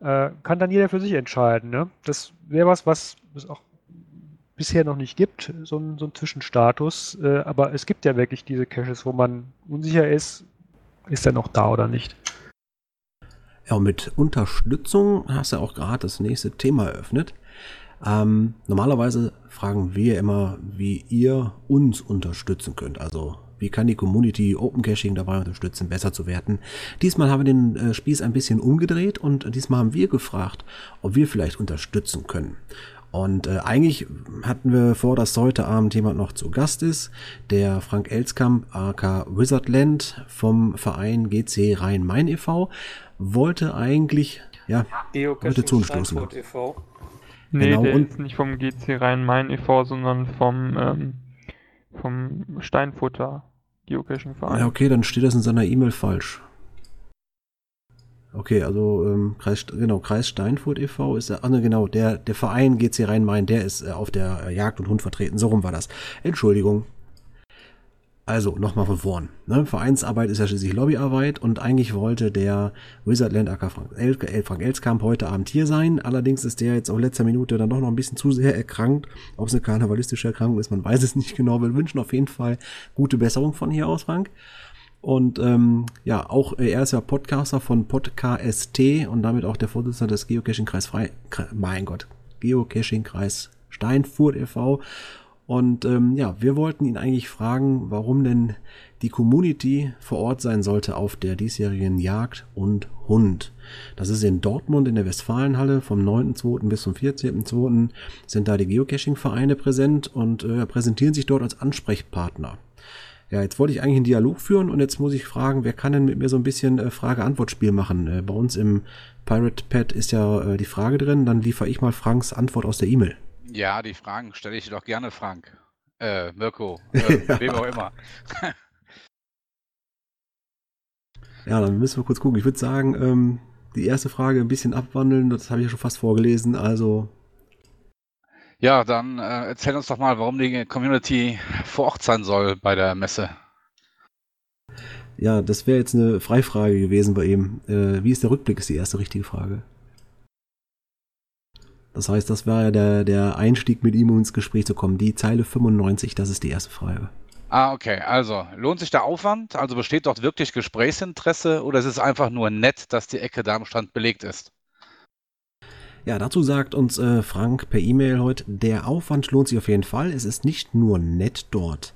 Äh, kann dann jeder für sich entscheiden. Ne? Das wäre was, was es auch bisher noch nicht gibt, so ein, so ein Zwischenstatus. Äh, aber es gibt ja wirklich diese Caches, wo man unsicher ist, ist er noch da oder nicht. Ja, und mit Unterstützung hast du auch gerade das nächste Thema eröffnet. Ähm, normalerweise fragen wir immer, wie ihr uns unterstützen könnt. Also wie kann die Community Open Caching dabei unterstützen, besser zu werden. Diesmal haben wir den äh, Spieß ein bisschen umgedreht und diesmal haben wir gefragt, ob wir vielleicht unterstützen können. Und äh, eigentlich hatten wir vor, dass heute Abend jemand noch zu Gast ist. Der Frank Elskamp, aka Wizardland vom Verein GC Rhein-Main e.V. wollte eigentlich, ja, heute zu uns stoßen. E nee, genau, der und ist nicht vom GC Rhein-Main e.V., sondern vom, ähm, vom Steinfutter Geocaching-Verein. Ja, okay, dann steht das in seiner E-Mail falsch. Okay, also ähm, Kreis, genau, Kreis Steinfurt e.V. ist der, ach ne, genau, der, der Verein GC Rhein-Main, der ist äh, auf der äh, Jagd und Hund vertreten. So rum war das. Entschuldigung. Also, nochmal von vorn. Ne? Vereinsarbeit ist ja schließlich Lobbyarbeit und eigentlich wollte der Wizardland AK Frank, El, El, Frank Elskamp heute Abend hier sein. Allerdings ist der jetzt auf letzter Minute dann doch noch ein bisschen zu sehr erkrankt. Ob es eine karnevalistische Erkrankung ist, man weiß es nicht genau. Wir wünschen auf jeden Fall gute Besserung von hier aus, Frank. Und ähm, ja, auch äh, er ist ja Podcaster von Podcast und damit auch der Vorsitzende des Geocaching-Kreis Frei, mein Gott, Geocaching-Kreis Steinfurt e.V. Und ähm, ja, wir wollten ihn eigentlich fragen, warum denn die Community vor Ort sein sollte auf der diesjährigen Jagd und Hund. Das ist in Dortmund in der Westfalenhalle vom 9.2. bis zum 14.2. sind da die Geocaching-Vereine präsent und äh, präsentieren sich dort als Ansprechpartner. Ja, jetzt wollte ich eigentlich einen Dialog führen und jetzt muss ich fragen, wer kann denn mit mir so ein bisschen äh, Frage-Antwort-Spiel machen? Äh, bei uns im Pirate Pad ist ja äh, die Frage drin, dann liefere ich mal Franks Antwort aus der E-Mail. Ja, die Fragen stelle ich doch gerne, Frank. Äh, Mirko, äh, wem auch immer. ja, dann müssen wir kurz gucken. Ich würde sagen, ähm, die erste Frage ein bisschen abwandeln, das habe ich ja schon fast vorgelesen, also ja, dann äh, erzähl uns doch mal, warum die Community vor Ort sein soll bei der Messe. Ja, das wäre jetzt eine Freifrage gewesen bei ihm. Äh, wie ist der Rückblick, ist die erste richtige Frage. Das heißt, das war ja der, der Einstieg mit ihm, um ins Gespräch zu kommen. Die Zeile 95, das ist die erste Frage. Ah, okay. Also, lohnt sich der Aufwand? Also besteht dort wirklich Gesprächsinteresse oder ist es einfach nur nett, dass die Ecke da am Stand belegt ist? Ja, dazu sagt uns äh, Frank per E-Mail heute, der Aufwand lohnt sich auf jeden Fall. Es ist nicht nur nett dort.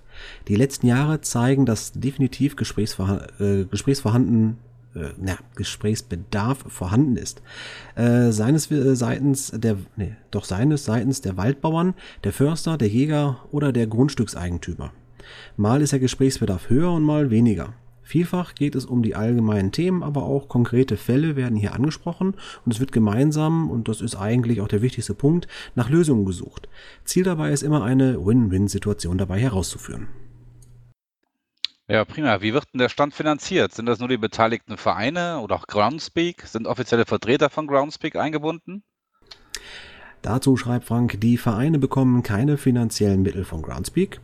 Die letzten Jahre zeigen, dass definitiv Gesprächsverha äh, Gesprächsvorhanden äh, na, Gesprächsbedarf vorhanden ist. Äh, seines äh, seitens der, nee, doch seines seitens der Waldbauern, der Förster, der Jäger oder der Grundstückseigentümer. Mal ist der Gesprächsbedarf höher und mal weniger. Vielfach geht es um die allgemeinen Themen, aber auch konkrete Fälle werden hier angesprochen und es wird gemeinsam, und das ist eigentlich auch der wichtigste Punkt, nach Lösungen gesucht. Ziel dabei ist immer eine Win-Win-Situation dabei herauszuführen. Ja, prima. Wie wird denn der Stand finanziert? Sind das nur die beteiligten Vereine oder auch Groundspeak? Sind offizielle Vertreter von Groundspeak eingebunden? Dazu schreibt Frank, die Vereine bekommen keine finanziellen Mittel von Groundspeak.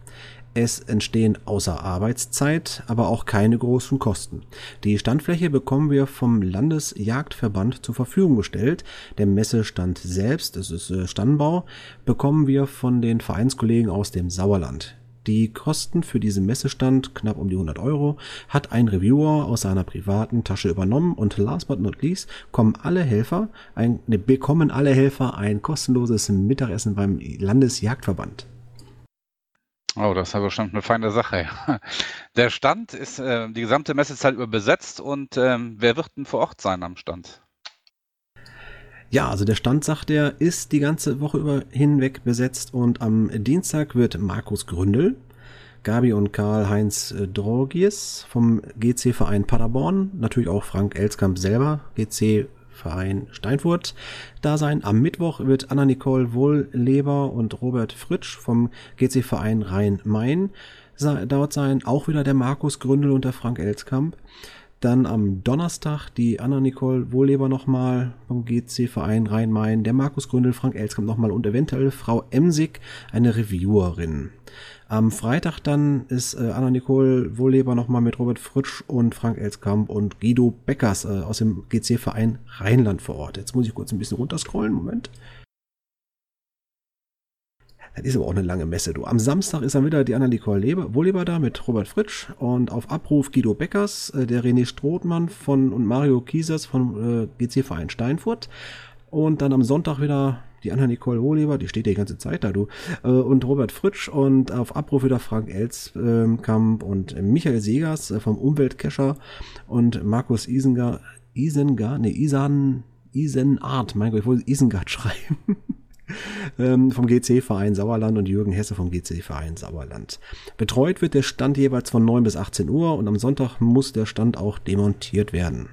Es entstehen außer Arbeitszeit aber auch keine großen Kosten. Die Standfläche bekommen wir vom Landesjagdverband zur Verfügung gestellt. Der Messestand selbst, das ist äh, Standbau, bekommen wir von den Vereinskollegen aus dem Sauerland. Die Kosten für diesen Messestand, knapp um die 100 Euro, hat ein Reviewer aus seiner privaten Tasche übernommen und last but not least kommen alle Helfer ein, ne, bekommen alle Helfer ein kostenloses Mittagessen beim Landesjagdverband. Oh, das ist aber schon eine feine Sache. Der Stand ist äh, die gesamte Messezeit über besetzt und ähm, wer wird denn vor Ort sein am Stand? Ja, also der Stand, sagt er, ist die ganze Woche über hinweg besetzt und am Dienstag wird Markus Gründel, Gabi und Karl-Heinz äh, Drogies vom GC-Verein Paderborn, natürlich auch Frank Elskamp selber, GC Verein Steinfurt da sein. Am Mittwoch wird Anna-Nicole Wohlleber und Robert Fritsch vom GC-Verein Rhein-Main dort sein. Auch wieder der Markus Gründel und der Frank Elskamp. Dann am Donnerstag die Anna-Nicole Wohlleber nochmal vom GC-Verein Rhein-Main, der Markus Gründel, Frank Elskamp nochmal und eventuell Frau Emsig, eine Reviewerin. Am Freitag dann ist äh, Anna-Nicole Wohleber nochmal mit Robert Fritsch und Frank Elskamp und Guido Beckers äh, aus dem GC-Verein Rheinland vor Ort. Jetzt muss ich kurz ein bisschen runterscrollen. Moment. Das ist aber auch eine lange Messe, du. Am Samstag ist dann wieder die Anna-Nicole Wohleber da mit Robert Fritsch und auf Abruf Guido Beckers, äh, der René Strothmann von und Mario Kiesers vom äh, GC-Verein Steinfurt. Und dann am Sonntag wieder die Anna-Nicole Wohleber, die steht ja die ganze Zeit da, du. Äh, und Robert Fritsch und auf Abruf wieder Frank Elskamp und Michael Segers äh, vom Umweltcacher und Markus Isengar, Isengar, nee, Isan, Isenart, mein Gott, ich wollte Isengard schreiben. ähm, vom GC-Verein Sauerland und Jürgen Hesse vom GC-Verein Sauerland. Betreut wird der Stand jeweils von 9 bis 18 Uhr und am Sonntag muss der Stand auch demontiert werden.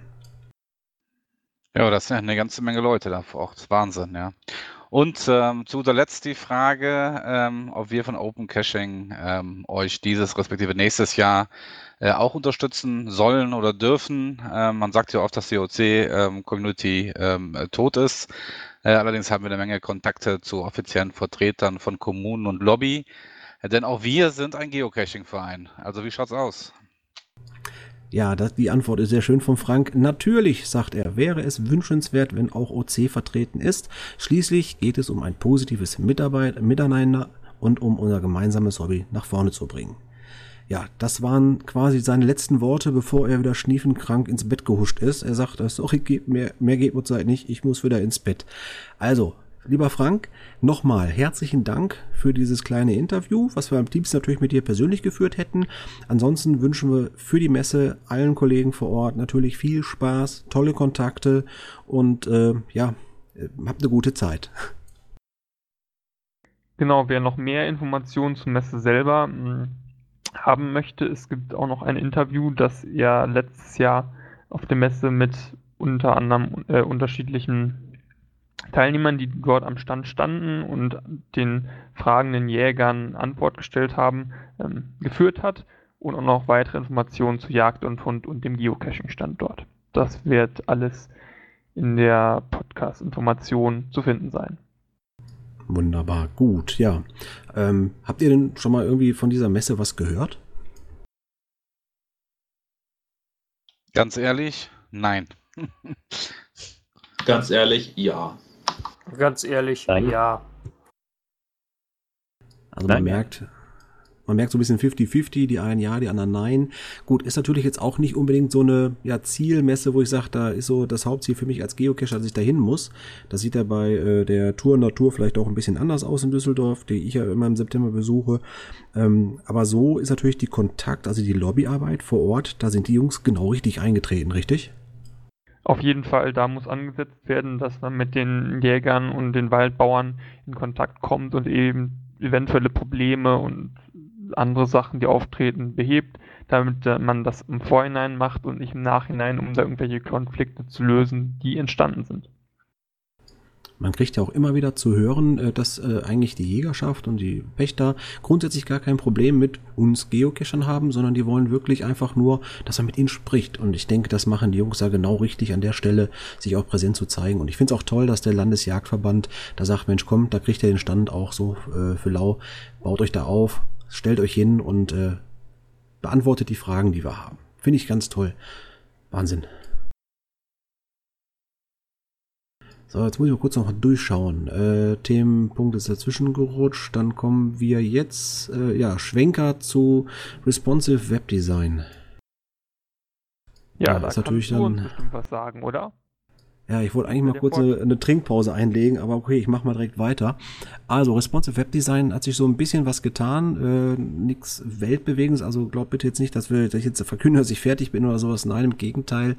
Ja, das sind eine ganze Menge Leute da vor Ort. Wahnsinn, ja. Und ähm, zu guter Letzt die Frage, ähm, ob wir von Open Caching ähm, euch dieses respektive nächstes Jahr äh, auch unterstützen sollen oder dürfen. Ähm, man sagt ja oft, dass die OC-Community ähm, ähm, tot ist. Äh, allerdings haben wir eine Menge Kontakte zu offiziellen Vertretern von Kommunen und Lobby. Äh, denn auch wir sind ein Geocaching-Verein. Also wie schaut's aus? Ja, das, die Antwort ist sehr schön von Frank. Natürlich, sagt er, wäre es wünschenswert, wenn auch OC vertreten ist. Schließlich geht es um ein positives Mitarbeit, Miteinander und um unser gemeinsames Hobby nach vorne zu bringen. Ja, das waren quasi seine letzten Worte, bevor er wieder schniefenkrank ins Bett gehuscht ist. Er sagt, sorry, mehr, mehr geht mir Zeit nicht, ich muss wieder ins Bett. Also, Lieber Frank, nochmal herzlichen Dank für dieses kleine Interview, was wir am Teams natürlich mit dir persönlich geführt hätten. Ansonsten wünschen wir für die Messe allen Kollegen vor Ort natürlich viel Spaß, tolle Kontakte und äh, ja, habt eine gute Zeit. Genau, wer noch mehr Informationen zur Messe selber hm, haben möchte, es gibt auch noch ein Interview, das ihr letztes Jahr auf der Messe mit unter anderem äh, unterschiedlichen Teilnehmern, die dort am Stand standen und den fragenden Jägern Antwort gestellt haben, ähm, geführt hat und auch noch weitere Informationen zu Jagd und Hund und dem Geocaching-Stand dort. Das wird alles in der Podcast-Information zu finden sein. Wunderbar, gut, ja. Ähm, habt ihr denn schon mal irgendwie von dieser Messe was gehört? Ganz ehrlich, nein. Ganz ehrlich, ja. Ganz ehrlich, Nein. ja. Also man merkt, man merkt so ein bisschen 50-50, die einen ja, die anderen nein. Gut, ist natürlich jetzt auch nicht unbedingt so eine ja, Zielmesse, wo ich sage, da ist so das Hauptziel für mich als Geocacher, dass ich da hin muss. Das sieht ja bei äh, der Tour Natur vielleicht auch ein bisschen anders aus in Düsseldorf, die ich ja immer im September besuche. Ähm, aber so ist natürlich die Kontakt, also die Lobbyarbeit vor Ort, da sind die Jungs genau richtig eingetreten, richtig? Auf jeden Fall, da muss angesetzt werden, dass man mit den Jägern und den Waldbauern in Kontakt kommt und eben eventuelle Probleme und andere Sachen, die auftreten, behebt, damit man das im Vorhinein macht und nicht im Nachhinein, um da irgendwelche Konflikte zu lösen, die entstanden sind. Man kriegt ja auch immer wieder zu hören, äh, dass äh, eigentlich die Jägerschaft und die Pächter grundsätzlich gar kein Problem mit uns Geocachern haben, sondern die wollen wirklich einfach nur, dass er mit ihnen spricht. Und ich denke, das machen die Jungs ja genau richtig an der Stelle, sich auch präsent zu zeigen. Und ich finde es auch toll, dass der Landesjagdverband da sagt, Mensch, kommt, da kriegt ihr den Stand auch so äh, für lau, baut euch da auf, stellt euch hin und beantwortet die Fragen, die wir haben. Finde ich ganz toll. Wahnsinn. So, jetzt muss ich mal kurz noch durchschauen. Äh, Themenpunkt ist dazwischen gerutscht. Dann kommen wir jetzt, äh, ja, Schwenker zu Responsive Web Design. Ja, ja da ist natürlich dann bestimmt was sagen, oder? Ja, ich wollte eigentlich mal kurz eine, eine, Trinkpause einlegen, aber okay, ich mache mal direkt weiter. Also, Responsive Web Design hat sich so ein bisschen was getan, äh, nichts Weltbewegendes, also glaubt bitte jetzt nicht, dass, wir, dass ich jetzt verkünde, dass ich fertig bin oder sowas. Nein, im Gegenteil.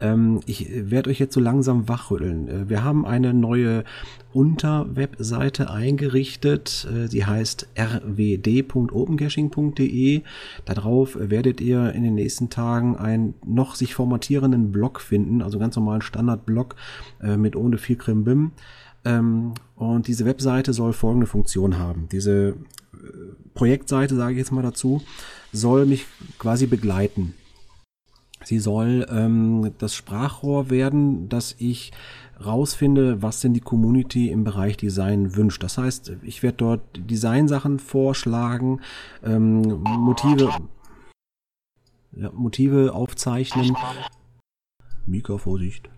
Ähm, ich werde euch jetzt so langsam wachrütteln. Äh, wir haben eine neue Unterwebseite eingerichtet. Äh, sie heißt rwd.opencaching.de. Darauf werdet ihr in den nächsten Tagen einen noch sich formatierenden Blog finden, also ganz normalen Standardblog äh, mit ohne viel Krimbim. Ähm, und diese Webseite soll folgende Funktion haben. Diese Projektseite, sage ich jetzt mal dazu, soll mich quasi begleiten. Sie soll ähm, das Sprachrohr werden, dass ich rausfinde, was denn die Community im Bereich Design wünscht. Das heißt, ich werde dort Designsachen vorschlagen, ähm, Motive, ja, Motive aufzeichnen. Mika, Vorsicht.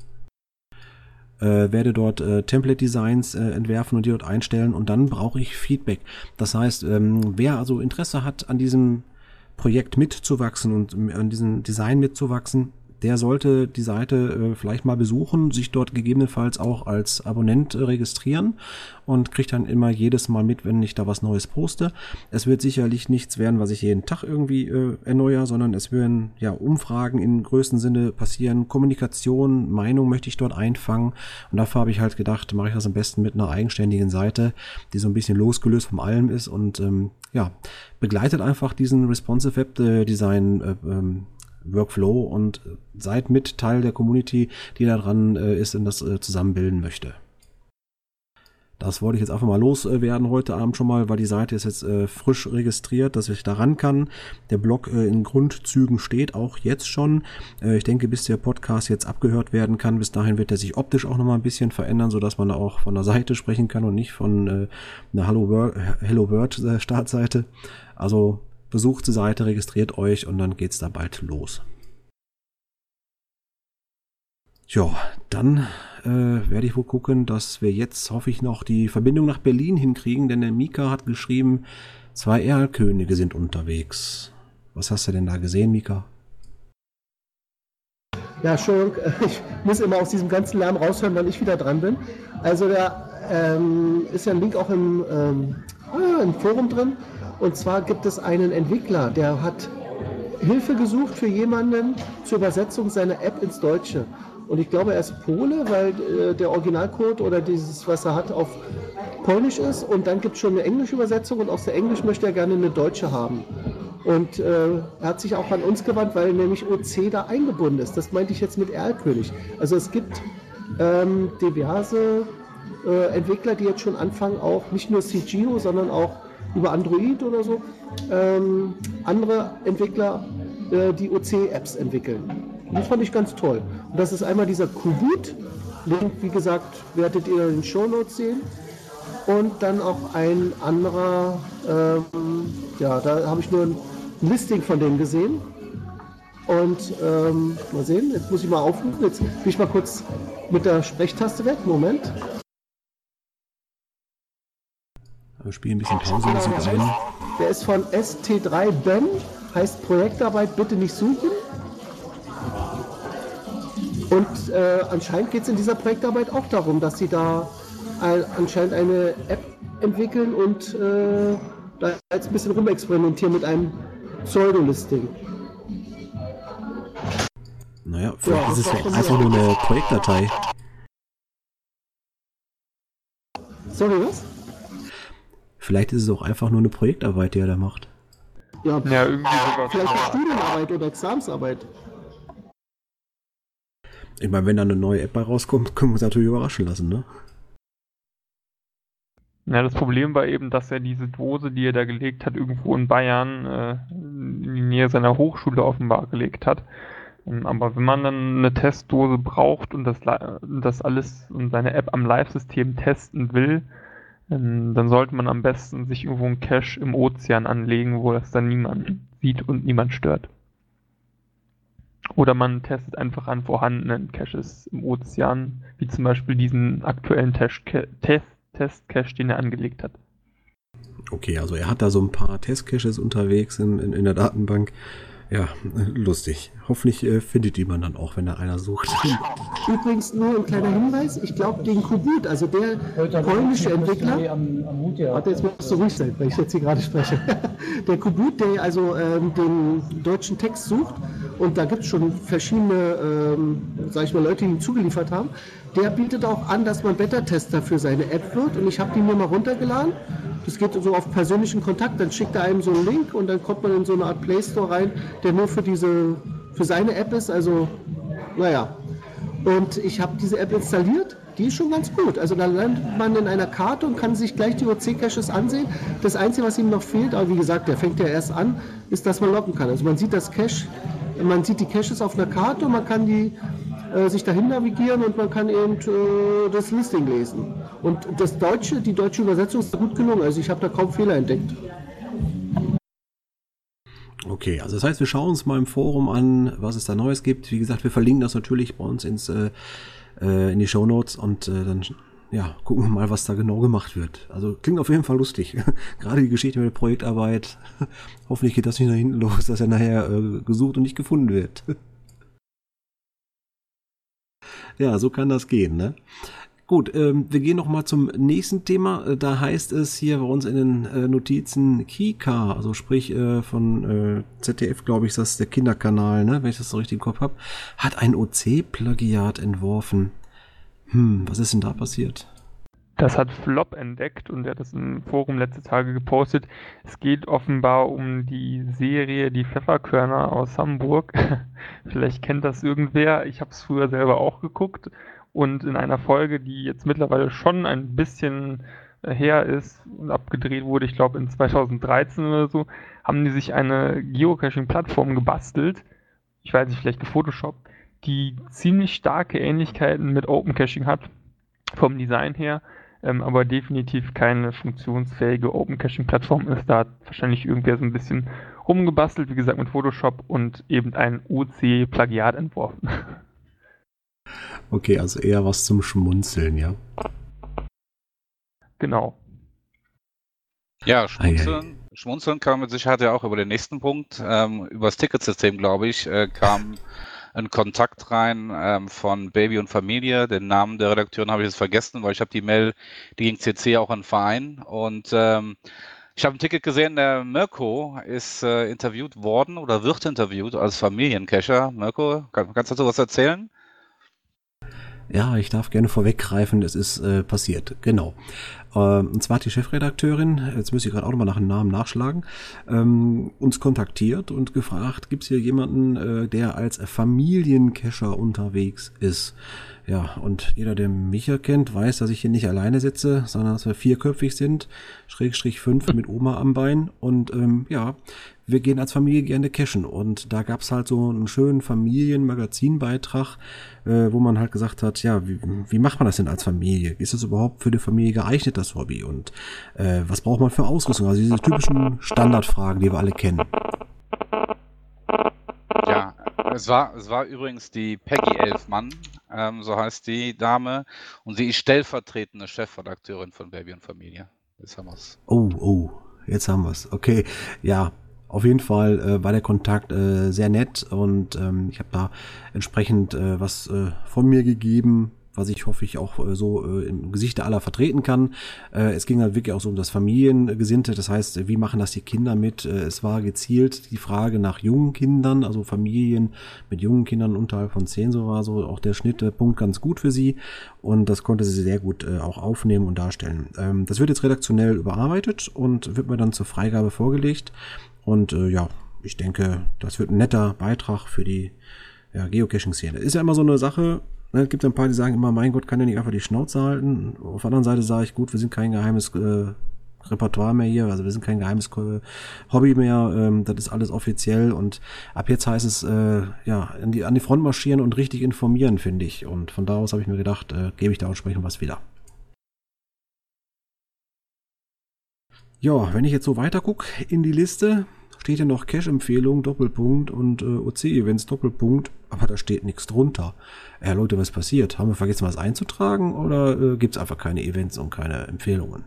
Äh, werde dort äh, Template-Designs äh, entwerfen und die dort einstellen und dann brauche ich Feedback. Das heißt, ähm, wer also Interesse hat, an diesem Projekt mitzuwachsen und an diesem Design mitzuwachsen, der sollte die Seite äh, vielleicht mal besuchen, sich dort gegebenenfalls auch als Abonnent äh, registrieren und kriegt dann immer jedes Mal mit, wenn ich da was Neues poste. Es wird sicherlich nichts werden, was ich jeden Tag irgendwie äh, erneuere, sondern es werden ja Umfragen im größten Sinne passieren, Kommunikation, Meinung möchte ich dort einfangen und dafür habe ich halt gedacht, mache ich das am besten mit einer eigenständigen Seite, die so ein bisschen losgelöst vom allem ist und ähm, ja, begleitet einfach diesen Responsive Web Design äh, ähm, Workflow und seid mit Teil der Community, die daran äh, ist und das äh, zusammenbilden möchte. Das wollte ich jetzt einfach mal loswerden heute Abend schon mal, weil die Seite ist jetzt äh, frisch registriert, dass ich daran kann. Der Blog äh, in Grundzügen steht auch jetzt schon. Äh, ich denke, bis der Podcast jetzt abgehört werden kann, bis dahin wird er sich optisch auch nochmal ein bisschen verändern, sodass man da auch von der Seite sprechen kann und nicht von äh, einer Hello World, Hello World äh, Startseite. Also besucht die Seite, registriert euch und dann geht's da bald los. Ja, dann äh, werde ich wohl gucken, dass wir jetzt, hoffe ich, noch die Verbindung nach Berlin hinkriegen, denn der Mika hat geschrieben, zwei Erlkönige sind unterwegs. Was hast du denn da gesehen, Mika? Ja, Entschuldigung, ich muss immer aus diesem ganzen Lärm raushören, wenn ich wieder dran bin. Also da ähm, ist ja ein Link auch im, ähm, ah, im Forum drin. Und zwar gibt es einen Entwickler, der hat Hilfe gesucht für jemanden zur Übersetzung seiner App ins Deutsche. Und ich glaube, er ist Pole, weil äh, der Originalcode oder dieses, was er hat, auf Polnisch ist. Und dann gibt es schon eine englische Übersetzung und aus der Englisch möchte er gerne eine deutsche haben. Und äh, er hat sich auch an uns gewandt, weil nämlich OC da eingebunden ist. Das meinte ich jetzt mit Erlkönig. Also es gibt ähm, diverse äh, Entwickler, die jetzt schon anfangen, auch nicht nur CGO, sondern auch über Android oder so, ähm, andere Entwickler, äh, die OC-Apps entwickeln. Das fand ich ganz toll. Und das ist einmal dieser Kubut. Link, wie gesagt, werdet ihr in den Show Notes sehen. Und dann auch ein anderer, ähm, ja, da habe ich nur ein Listing von denen gesehen. Und ähm, mal sehen, jetzt muss ich mal aufrufen. Jetzt bin ich mal kurz mit der Sprechtaste weg. Moment. Wir spielen ein bisschen Pause Musik ein. Der ist von ST3 Ben, heißt Projektarbeit bitte nicht suchen. Und äh, anscheinend geht es in dieser Projektarbeit auch darum, dass sie da ein, anscheinend eine App entwickeln und äh, da jetzt ein bisschen rumexperimentieren mit einem Pseudo-Listing. Naja, vielleicht ja, ist es ja einfach nur eine Projektdatei. Sorry, was? Vielleicht ist es auch einfach nur eine Projektarbeit, die er da macht. Ja, ja irgendwie sogar. Vielleicht eine Studienarbeit oder Examsarbeit. Ich meine, wenn da eine neue App bei rauskommt, können wir uns natürlich überraschen lassen, ne? Ja, das Problem war eben, dass er diese Dose, die er da gelegt hat, irgendwo in Bayern äh, in die Nähe seiner Hochschule offenbar gelegt hat. Ähm, aber wenn man dann eine Testdose braucht und das, das alles und seine App am Live-System testen will, dann sollte man am besten sich irgendwo einen Cache im Ozean anlegen, wo das dann niemand sieht und niemand stört. Oder man testet einfach an vorhandenen Caches im Ozean, wie zum Beispiel diesen aktuellen Test-Cache, den er angelegt hat. Okay, also er hat da so ein paar Test-Caches unterwegs in, in, in der Datenbank. Ja, lustig. Hoffentlich äh, findet die man dann auch, wenn da einer sucht. Übrigens nur ein kleiner Hinweis. Ich glaube, den Kubut, also der polnische Entwickler. Warte, jetzt musst du ruhig sein, weil ich jetzt hier gerade spreche. der Kubut, der also ähm, den deutschen Text sucht, und da gibt es schon verschiedene, ähm, sag ich mal, Leute, die ihn zugeliefert haben, der bietet auch an, dass man Beta-Tester für seine App wird. Und ich habe die mir mal runtergeladen. Das geht so auf persönlichen Kontakt. Dann schickt er einem so einen Link und dann kommt man in so eine Art Play Store rein, der nur für diese, für seine App ist. Also, naja. Und ich habe diese App installiert. Die ist schon ganz gut. Also da landet man in einer Karte und kann sich gleich die OC-Caches ansehen. Das Einzige, was ihm noch fehlt, aber wie gesagt, der fängt ja erst an, ist, dass man locken kann. Also man sieht das Cache man sieht die Caches auf einer Karte und man kann die äh, sich dahin navigieren und man kann eben äh, das Listing lesen. Und das deutsche, die deutsche Übersetzung ist gut gelungen. Also ich habe da kaum Fehler entdeckt. Okay, also das heißt, wir schauen uns mal im Forum an, was es da Neues gibt. Wie gesagt, wir verlinken das natürlich bei uns ins, äh, äh in die Show Notes und äh, dann ja, gucken wir mal, was da genau gemacht wird. Also klingt auf jeden Fall lustig. Gerade die Geschichte mit der Projektarbeit. Hoffentlich geht das nicht nach hinten los, dass er nachher äh, gesucht und nicht gefunden wird. ja, so kann das gehen, ne? Gut, ähm, wir gehen noch mal zum nächsten Thema. Äh, da heißt es hier bei uns in den äh, Notizen Kika, also sprich äh, von äh, ZDF, glaube ich, ist das der Kinderkanal, ne, wenn ich das so richtig im Kopf habe, hat ein OC-Plagiat entworfen. Hm, was ist denn da passiert? Das hat Flop entdeckt und er hat das im Forum letzte Tage gepostet. Es geht offenbar um die Serie Die Pfefferkörner aus Hamburg. Vielleicht kennt das irgendwer. Ich habe es früher selber auch geguckt und in einer Folge, die jetzt mittlerweile schon ein bisschen her ist und abgedreht wurde, ich glaube in 2013 oder so, haben die sich eine Geocaching-Plattform gebastelt. Ich weiß nicht, vielleicht gefotoshoppt die ziemlich starke Ähnlichkeiten mit Open Caching hat, vom Design her, ähm, aber definitiv keine funktionsfähige Open Caching Plattform ist. Da hat wahrscheinlich irgendwer so ein bisschen rumgebastelt, wie gesagt, mit Photoshop und eben ein OC-Plagiat entworfen. Okay, also eher was zum Schmunzeln, ja. Genau. Ja, schmunzeln, schmunzeln kam mit Sicherheit ja auch über den nächsten Punkt. Ähm, über das Ticketsystem, glaube ich, äh, kam einen Kontakt rein ähm, von Baby und Familie. Den Namen der Redakteurin habe ich jetzt vergessen, weil ich habe die Mail, die ging CC auch an Verein. Und ähm, ich habe ein Ticket gesehen, der Mirko ist äh, interviewt worden oder wird interviewt als Familiencacher. Mirko, kann, kannst du dazu was erzählen? Ja, ich darf gerne vorweggreifen, es ist äh, passiert, genau. Ähm, und zwar hat die Chefredakteurin, jetzt muss ich gerade auch nochmal nach dem Namen nachschlagen, ähm, uns kontaktiert und gefragt, gibt es hier jemanden, äh, der als Familiencacher unterwegs ist? Ja, und jeder, der mich erkennt, weiß, dass ich hier nicht alleine sitze, sondern dass wir vierköpfig sind, Schrägstrich fünf mit Oma am Bein. Und ähm, ja, wir gehen als Familie gerne cashen. Und da gab's halt so einen schönen Familienmagazinbeitrag, äh, wo man halt gesagt hat, ja, wie, wie macht man das denn als Familie? Ist das überhaupt für die Familie geeignet, das Hobby? Und äh, was braucht man für Ausrüstung? Also diese typischen Standardfragen, die wir alle kennen. Ja, es war, es war übrigens die Peggy Elfmann, ähm, so heißt die Dame, und sie ist stellvertretende Chefredakteurin von Baby und Familie. Jetzt haben wir's. Oh, oh, jetzt haben wir's. Okay, ja, auf jeden Fall äh, war der Kontakt äh, sehr nett und ähm, ich habe da entsprechend äh, was äh, von mir gegeben, was ich hoffe ich auch äh, so äh, im Gesicht aller vertreten kann. Äh, es ging halt wirklich auch so um das Familiengesinnte, das heißt, wie machen das die Kinder mit? Äh, es war gezielt die Frage nach jungen Kindern, also Familien mit jungen Kindern unterhalb von zehn, so war so auch der Schnittpunkt ganz gut für sie und das konnte sie sehr gut äh, auch aufnehmen und darstellen. Ähm, das wird jetzt redaktionell überarbeitet und wird mir dann zur Freigabe vorgelegt. Und äh, ja, ich denke, das wird ein netter Beitrag für die ja, Geocaching-Szene. Ist ja immer so eine Sache, ne, es gibt ein paar, die sagen immer, mein Gott, kann ja nicht einfach die Schnauze halten. Auf der anderen Seite sage ich, gut, wir sind kein geheimes äh, Repertoire mehr hier, also wir sind kein geheimes äh, Hobby mehr, ähm, das ist alles offiziell und ab jetzt heißt es, äh, ja, an die, an die Front marschieren und richtig informieren, finde ich. Und von da aus habe ich mir gedacht, äh, gebe ich da entsprechend was wieder. Ja, wenn ich jetzt so weiter gucke in die Liste, steht ja noch Cache-Empfehlung, Doppelpunkt und äh, OC-Events, Doppelpunkt, aber da steht nichts drunter. Ja, äh, Leute, was passiert? Haben wir vergessen, was einzutragen oder äh, gibt es einfach keine Events und keine Empfehlungen?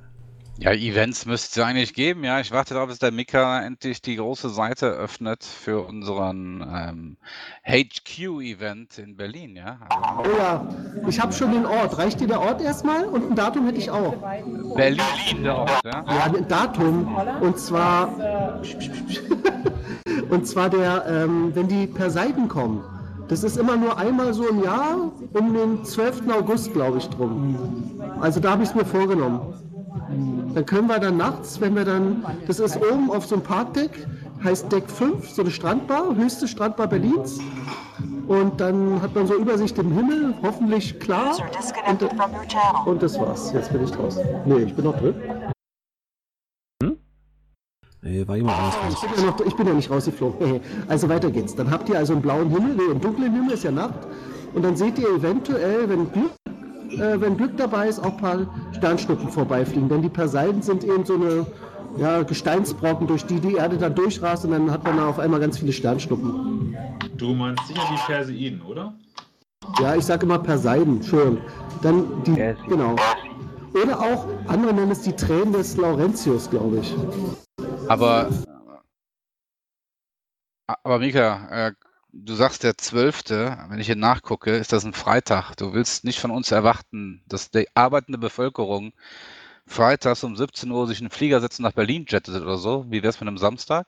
Ja, Events müsste es eigentlich geben. Ja, ich warte darauf, dass der Mika endlich die große Seite öffnet für unseren ähm, HQ-Event in Berlin. Ja, also, oh ja, ich habe schon den Ort. Reicht dir der Ort erstmal? Und ein Datum hätte ich auch. Berlin, der Ort, ja? Ja, ein Datum. Und zwar. und zwar der, ähm, wenn die per Seiten kommen. Das ist immer nur einmal so im Jahr, um den 12. August, glaube ich, drum. Also da habe ich es mir vorgenommen. Dann können wir dann nachts, wenn wir dann, das ist oben auf so einem Parkdeck, heißt Deck 5, so eine Strandbar, höchste Strandbar Berlins. Und dann hat man so Übersicht im Himmel, hoffentlich klar. Und, und das war's. Jetzt bin ich draußen. Nee, ich bin noch drin. Hm? Nee, war jemand anders Ich raus. bin, ja noch, ich bin ja nicht rausgeflogen. Also weiter geht's. Dann habt ihr also einen blauen Himmel, nee, einen dunklen Himmel ist ja Nacht. Und dann seht ihr eventuell, wenn Glück, äh, wenn Glück dabei ist, auch ein paar Sternschnuppen vorbeifliegen. Denn die Perseiden sind eben so eine ja, Gesteinsbrocken, durch die die Erde dann durchrast und dann hat man da auf einmal ganz viele Sternschnuppen. Du meinst sicher die Perseiden, oder? Ja, ich sage immer Perseiden, schon. Dann die, genau. Oder auch, andere nennen es die Tränen des Laurentius, glaube ich. Aber, aber Mika, äh, du sagst der 12., wenn ich hier nachgucke, ist das ein Freitag. Du willst nicht von uns erwarten, dass die arbeitende Bevölkerung freitags um 17 Uhr sich in den Flieger setzt und nach Berlin jettet oder so. Wie wär's mit einem Samstag?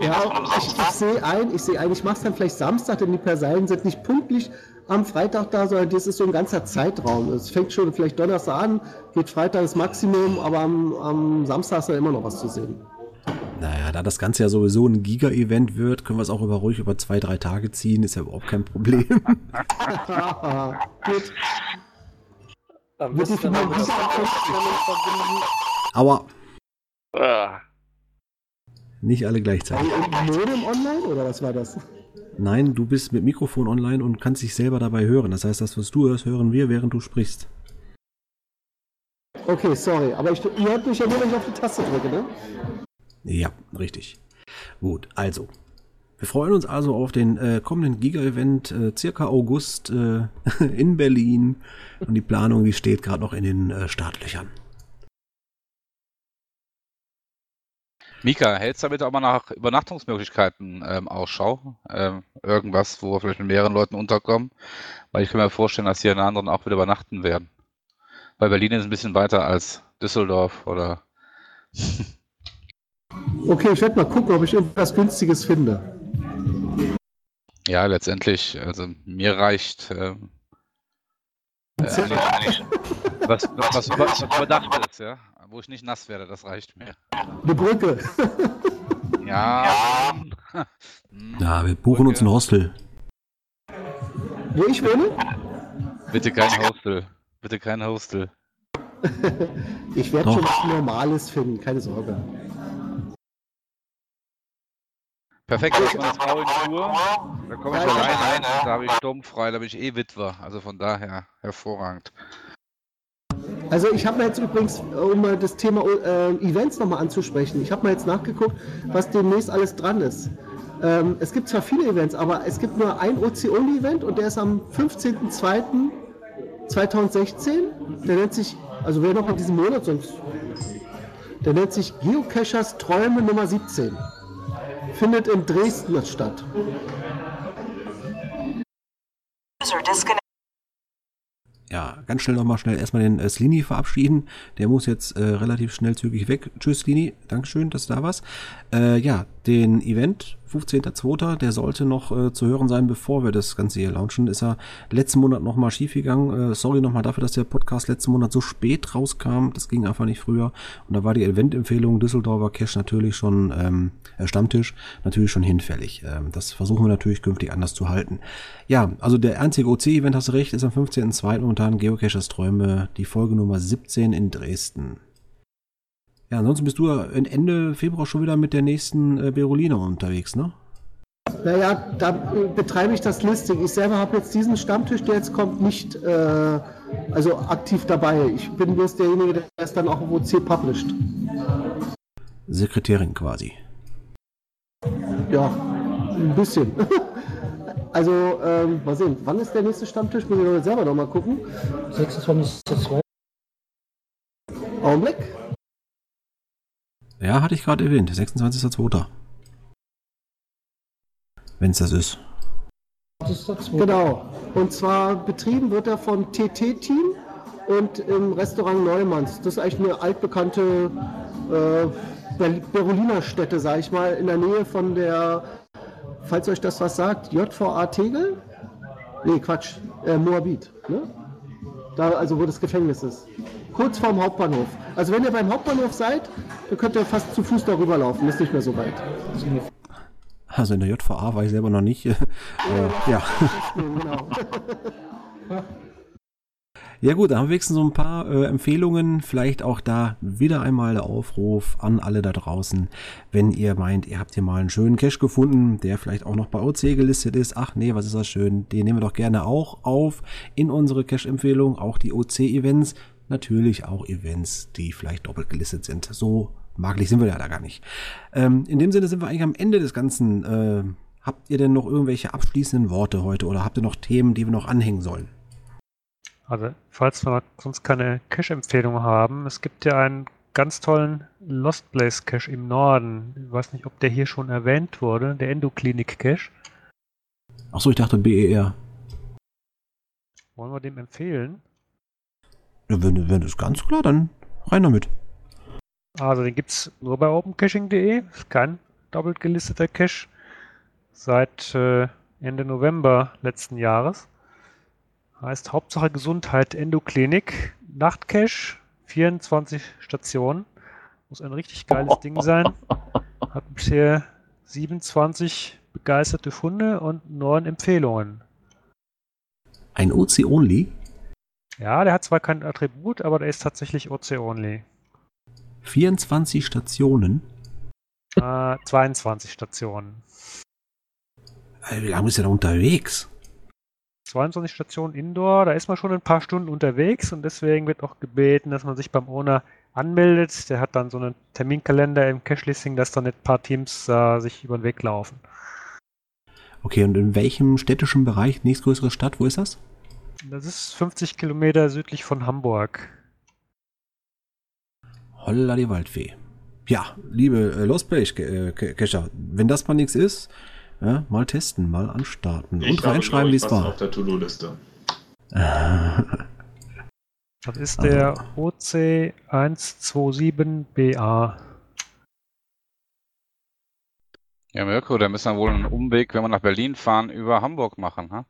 Ja, ich, ich sehe ein, ich sehe ein, ich mache es dann vielleicht Samstag, denn die Perseiden sind nicht pünktlich am Freitag da, sondern das ist so ein ganzer Zeitraum. Es fängt schon vielleicht Donnerstag an, geht Freitag das Maximum, aber am, am Samstag ist dann immer noch was zu sehen. Naja, da das Ganze ja sowieso ein Giga-Event wird, können wir es auch über, ruhig über zwei, drei Tage ziehen, ist ja überhaupt kein Problem. Gut. Am Wird die besten dann mit verbinden. Aber Ah, nicht alle gleichzeitig. Ein Modem online oder was war das? Nein, du bist mit Mikrofon online und kannst dich selber dabei hören. Das heißt, das, was du hörst, hören wir, während du sprichst. Okay, sorry, aber ich, ihr hört mich ja nur, wenn ich auf die Taste drücke, ne? Ja, richtig. Gut, also. Wir freuen uns also auf den äh, kommenden Giga-Event, äh, circa August äh, in Berlin. Und die Planung, die steht gerade noch in den äh, Startlöchern. Mika, hältst du damit auch mal nach Übernachtungsmöglichkeiten ähm, Ausschau? Ähm, irgendwas, wo wir vielleicht mit mehreren Leuten unterkommen? Weil ich kann mir vorstellen, dass die anderen auch wieder übernachten werden. Weil Berlin ist ein bisschen weiter als Düsseldorf oder Okay, ich werde mal gucken, ob ich irgendwas Günstiges finde. Ja, letztendlich, also mir reicht ähm, äh, eigentlich, was, was, was, was überdacht ist, ja, wo ich nicht nass werde, das reicht mir. Eine Brücke. Ja, hm, Ja, wir buchen uns ein Hostel. Wo ich wohne? bitte kein Hostel, bitte kein Hostel. Ich werde schon was Normales finden, keine Sorge. Perfekt, das war eine Frau in Tour, da komme ich alleine, da habe ich sturmfrei, da bin ich eh Witwer, also von daher hervorragend. Also ich habe mir jetzt übrigens, um mal das Thema äh, Events nochmal anzusprechen, ich habe mal jetzt nachgeguckt, was demnächst alles dran ist. Ähm, es gibt zwar viele Events, aber es gibt nur ein OC-Only-Event und der ist am 15.02.2016. Der nennt sich, also wer noch in diesem Monat sonst, der nennt sich Geocachers Träume Nummer 17. Findet in Dresden statt. Ja, ganz schnell nochmal schnell erstmal den äh, Slini verabschieden. Der muss jetzt äh, relativ schnell zügig weg. Tschüss, Slini. Dankeschön, dass du da warst. Äh, ja, den Event, 15.02., der sollte noch äh, zu hören sein, bevor wir das Ganze hier launchen. Ist er letzten Monat nochmal schief gegangen. Äh, sorry nochmal dafür, dass der Podcast letzten Monat so spät rauskam. Das ging einfach nicht früher. Und da war die Event-Empfehlung Düsseldorfer Cash natürlich schon, ähm, äh, Stammtisch, natürlich schon hinfällig. Ähm, das versuchen wir natürlich künftig anders zu halten. Ja, also der einzige OC-Event, hast du recht, ist am 15.02. momentan Geocachers Träume, die Folge Nummer 17 in Dresden. Ja, ansonsten bist du ja Ende Februar schon wieder mit der nächsten äh, Berolina unterwegs, ne? Naja, da äh, betreibe ich das Listing. Ich selber habe jetzt diesen Stammtisch, der jetzt kommt, nicht äh, also aktiv dabei. Ich bin bloß derjenige, der es dann auch auf OC published. Sekretärin quasi. Ja, ein bisschen. also, ähm, mal sehen, wann ist der nächste Stammtisch? Muss ich noch selber noch mal gucken. 26.2. Augenblick. Ja, hatte ich gerade erwähnt, 26.02. Wenn es das ist. Genau. Und zwar betrieben wird er von TT-Team und im Restaurant Neumanns. Das ist eigentlich eine altbekannte äh, Ber- Beroliner Stätte, sag ich mal, in der Nähe von der, falls euch das was sagt, JVA Tegel? Nee, Quatsch, äh, Moabit. Ne? Da, also wo das Gefängnis ist. Kurz vorm Hauptbahnhof. Also wenn ihr beim Hauptbahnhof seid, dann könnt ihr fast zu Fuß darüber laufen. Ist nicht mehr so weit. Also in der JVA war ich selber noch nicht. äh, ja. genau. Ja gut, da haben wir wenigstens so ein paar äh, Empfehlungen. Vielleicht auch da wieder einmal der Aufruf an alle da draußen. Wenn ihr meint, ihr habt hier mal einen schönen Cache gefunden, der vielleicht auch noch bei OC gelistet ist. Ach nee, was ist das schön. Den nehmen wir doch gerne auch auf in unsere Cache-Empfehlung. Auch die OC-Events. Natürlich auch Events, die vielleicht doppelt gelistet sind. So maglich sind wir ja da gar nicht. Ähm, in dem Sinne sind wir eigentlich am Ende des Ganzen. Äh, habt ihr denn noch irgendwelche abschließenden Worte heute oder habt ihr noch Themen, die wir noch anhängen sollen? Also, falls wir sonst keine Cache-Empfehlung haben, es gibt ja einen ganz tollen Lost Place Cache im Norden. Ich weiß nicht, ob der hier schon erwähnt wurde, der Endoklinik Cache. Achso, ich dachte BER. Wollen wir dem empfehlen? Ja, wenn, wenn das ganz klar, dann rein damit. Also, den gibt es nur bei opencaching.de. Ist kein doppelt gelisteter Cache. Seit äh, Ende November letzten Jahres. Heißt Hauptsache Gesundheit Endoklinik. Nachtcache, 24 Stationen. Muss ein richtig geiles Ding sein. Hat bisher 27 begeisterte Funde und 9 Empfehlungen. Ein OC-Only? Ja, der hat zwar kein Attribut, aber der ist tatsächlich OC-Only. 24 Stationen? Äh, 22 Stationen. Wie lange ist er da unterwegs? 22 Stationen Indoor, da ist man schon ein paar Stunden unterwegs und deswegen wird auch gebeten, dass man sich beim Owner anmeldet. Der hat dann so einen Terminkalender im Cache-Listing, dass dann nicht ein paar Teams äh, sich über den Weg laufen. Okay, und in welchem städtischen Bereich, nächstgrößere Stadt, wo ist das? Das ist 50 Kilometer südlich von Hamburg. Holla die Waldfee. Ja, liebe äh, Lost Place äh, Cacher, wenn das mal nichts ist, ja, mal testen, mal anstarten Ich und reinschreiben, wie es was war. auf der To-Do-Liste. Das ist der OC127BA. Ja, Mirko, da müssen wir wohl einen Umweg, wenn wir nach Berlin fahren, über Hamburg machen, ha?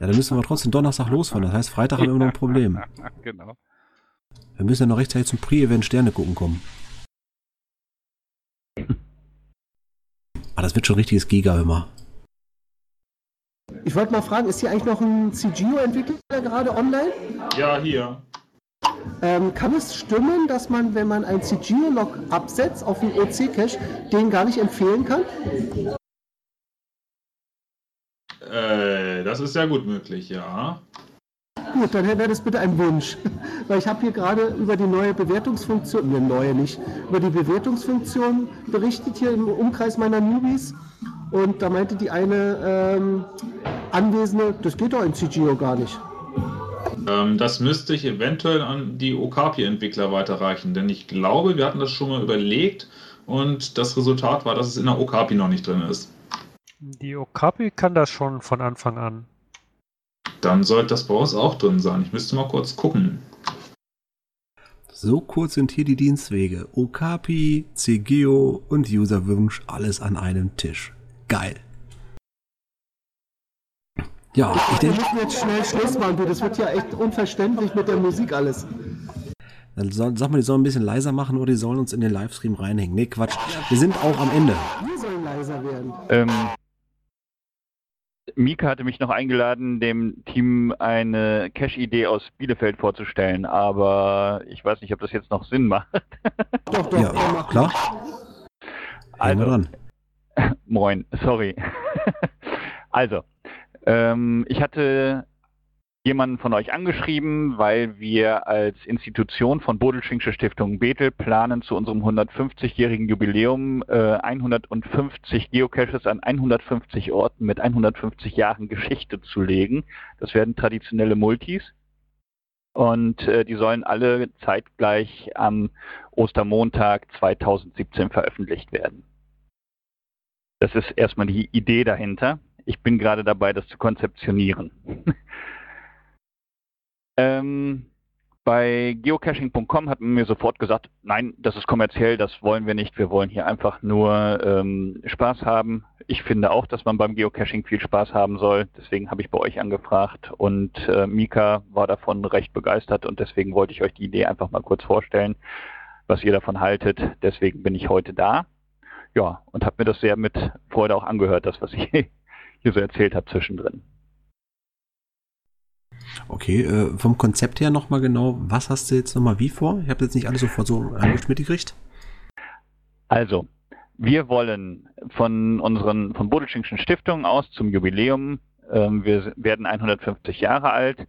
Ja, dann müssen wir trotzdem Donnerstag losfahren. Das heißt, Freitag haben wir immer noch ein Problem. genau. Wir müssen ja noch rechtzeitig zum Pre-Event Sterne gucken kommen. Aber das wird schon richtiges Giga immer. Ich wollte mal fragen, ist hier eigentlich noch ein CGO-Entwickler gerade online? Ja, hier. Ähm, kann es stimmen, dass man, wenn man ein CGO-Log absetzt auf den OC-Cache, den gar nicht empfehlen kann? Äh, das ist sehr gut möglich, ja. Gut, dann wäre das bitte ein Wunsch. Weil ich habe hier gerade über die neue Bewertungsfunktion, ne, neue nicht, über die Bewertungsfunktion berichtet hier im Umkreis meiner Newbies. Und da meinte die eine ähm, Anwesende, das geht doch in CGO gar nicht. Ähm, das müsste ich eventuell an die Okapi-Entwickler weiterreichen, denn ich glaube, wir hatten das schon mal überlegt und das Resultat war, dass es in der Okapi noch nicht drin ist. Die Okapi kann das schon von Anfang an. Dann sollte das bei uns auch drin sein. Ich müsste mal kurz gucken. So kurz sind hier die Dienstwege. Okapi, CGO und Userwunsch, alles an einem Tisch. Geil. Ja, ich Wir denke, müssen jetzt schnell Schluss machen, du. Das wird ja echt unverständlich mit der Musik alles. dann soll, sag mal, die sollen ein bisschen leiser machen oder die sollen uns in den Livestream reinhängen. Nee, Quatsch. Wir sind auch am Ende. Wir sollen leiser werden. Ähm, Mika hatte mich noch eingeladen, dem Team eine Cache-Idee aus Bielefeld vorzustellen, aber ich weiß nicht, ob das jetzt noch Sinn macht. Doch, doch, Ja, klar. Wir dran. Moin, sorry. also, ähm, ich hatte jemanden von euch angeschrieben, weil wir als Institution von Bodelschinksche Stiftung Bethel planen, zu unserem 150-jährigen Jubiläum äh, 150 Geocaches an 150 Orten mit 150 Jahren Geschichte zu legen. Das werden traditionelle Multis. Und äh, die sollen alle zeitgleich am Ostermontag 2017 veröffentlicht werden. Das ist erstmal die Idee dahinter. Ich bin gerade dabei, das zu konzeptionieren. ähm, bei geocaching.com hat man mir sofort gesagt, nein, das ist kommerziell, das wollen wir nicht. Wir wollen hier einfach nur ähm, Spaß haben. Ich finde auch, dass man beim Geocaching viel Spaß haben soll. Deswegen habe ich bei euch angefragt und äh, Mika war davon recht begeistert und deswegen wollte ich euch die Idee einfach mal kurz vorstellen, was ihr davon haltet. Deswegen bin ich heute da. Ja, und habe mir das sehr mit Freude auch angehört, das, was ich hier so erzählt habe zwischendrin. Okay, äh, vom Konzept her nochmal genau, was hast du jetzt nochmal wie vor? Ich habe jetzt nicht alles sofort so mitgekriegt. Also, wir wollen von unseren, von Bodelschingschen Stiftungen aus zum Jubiläum, ähm, wir werden 150 Jahre alt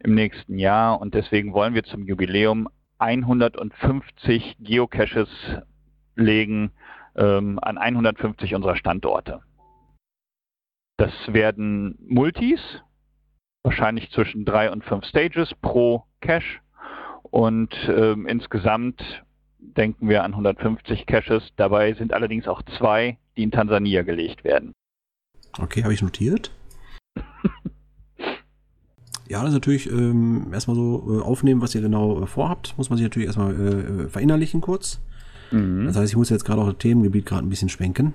im nächsten Jahr und deswegen wollen wir zum Jubiläum 150 Geocaches legen ähm, an 150 unserer Standorte. Das werden Multis, wahrscheinlich zwischen drei und fünf Stages pro Cache und ähm, insgesamt denken wir an 150 Caches. Dabei sind allerdings auch zwei, die in Tansania gelegt werden. Okay, habe ich notiert. ja, das ist natürlich ähm, erstmal so äh, aufnehmen, was ihr genau äh, vorhabt. Muss man sich natürlich erstmal äh, verinnerlichen kurz. Mhm. Das heißt, ich muss jetzt gerade auch das Themengebiet gerade ein bisschen schwenken.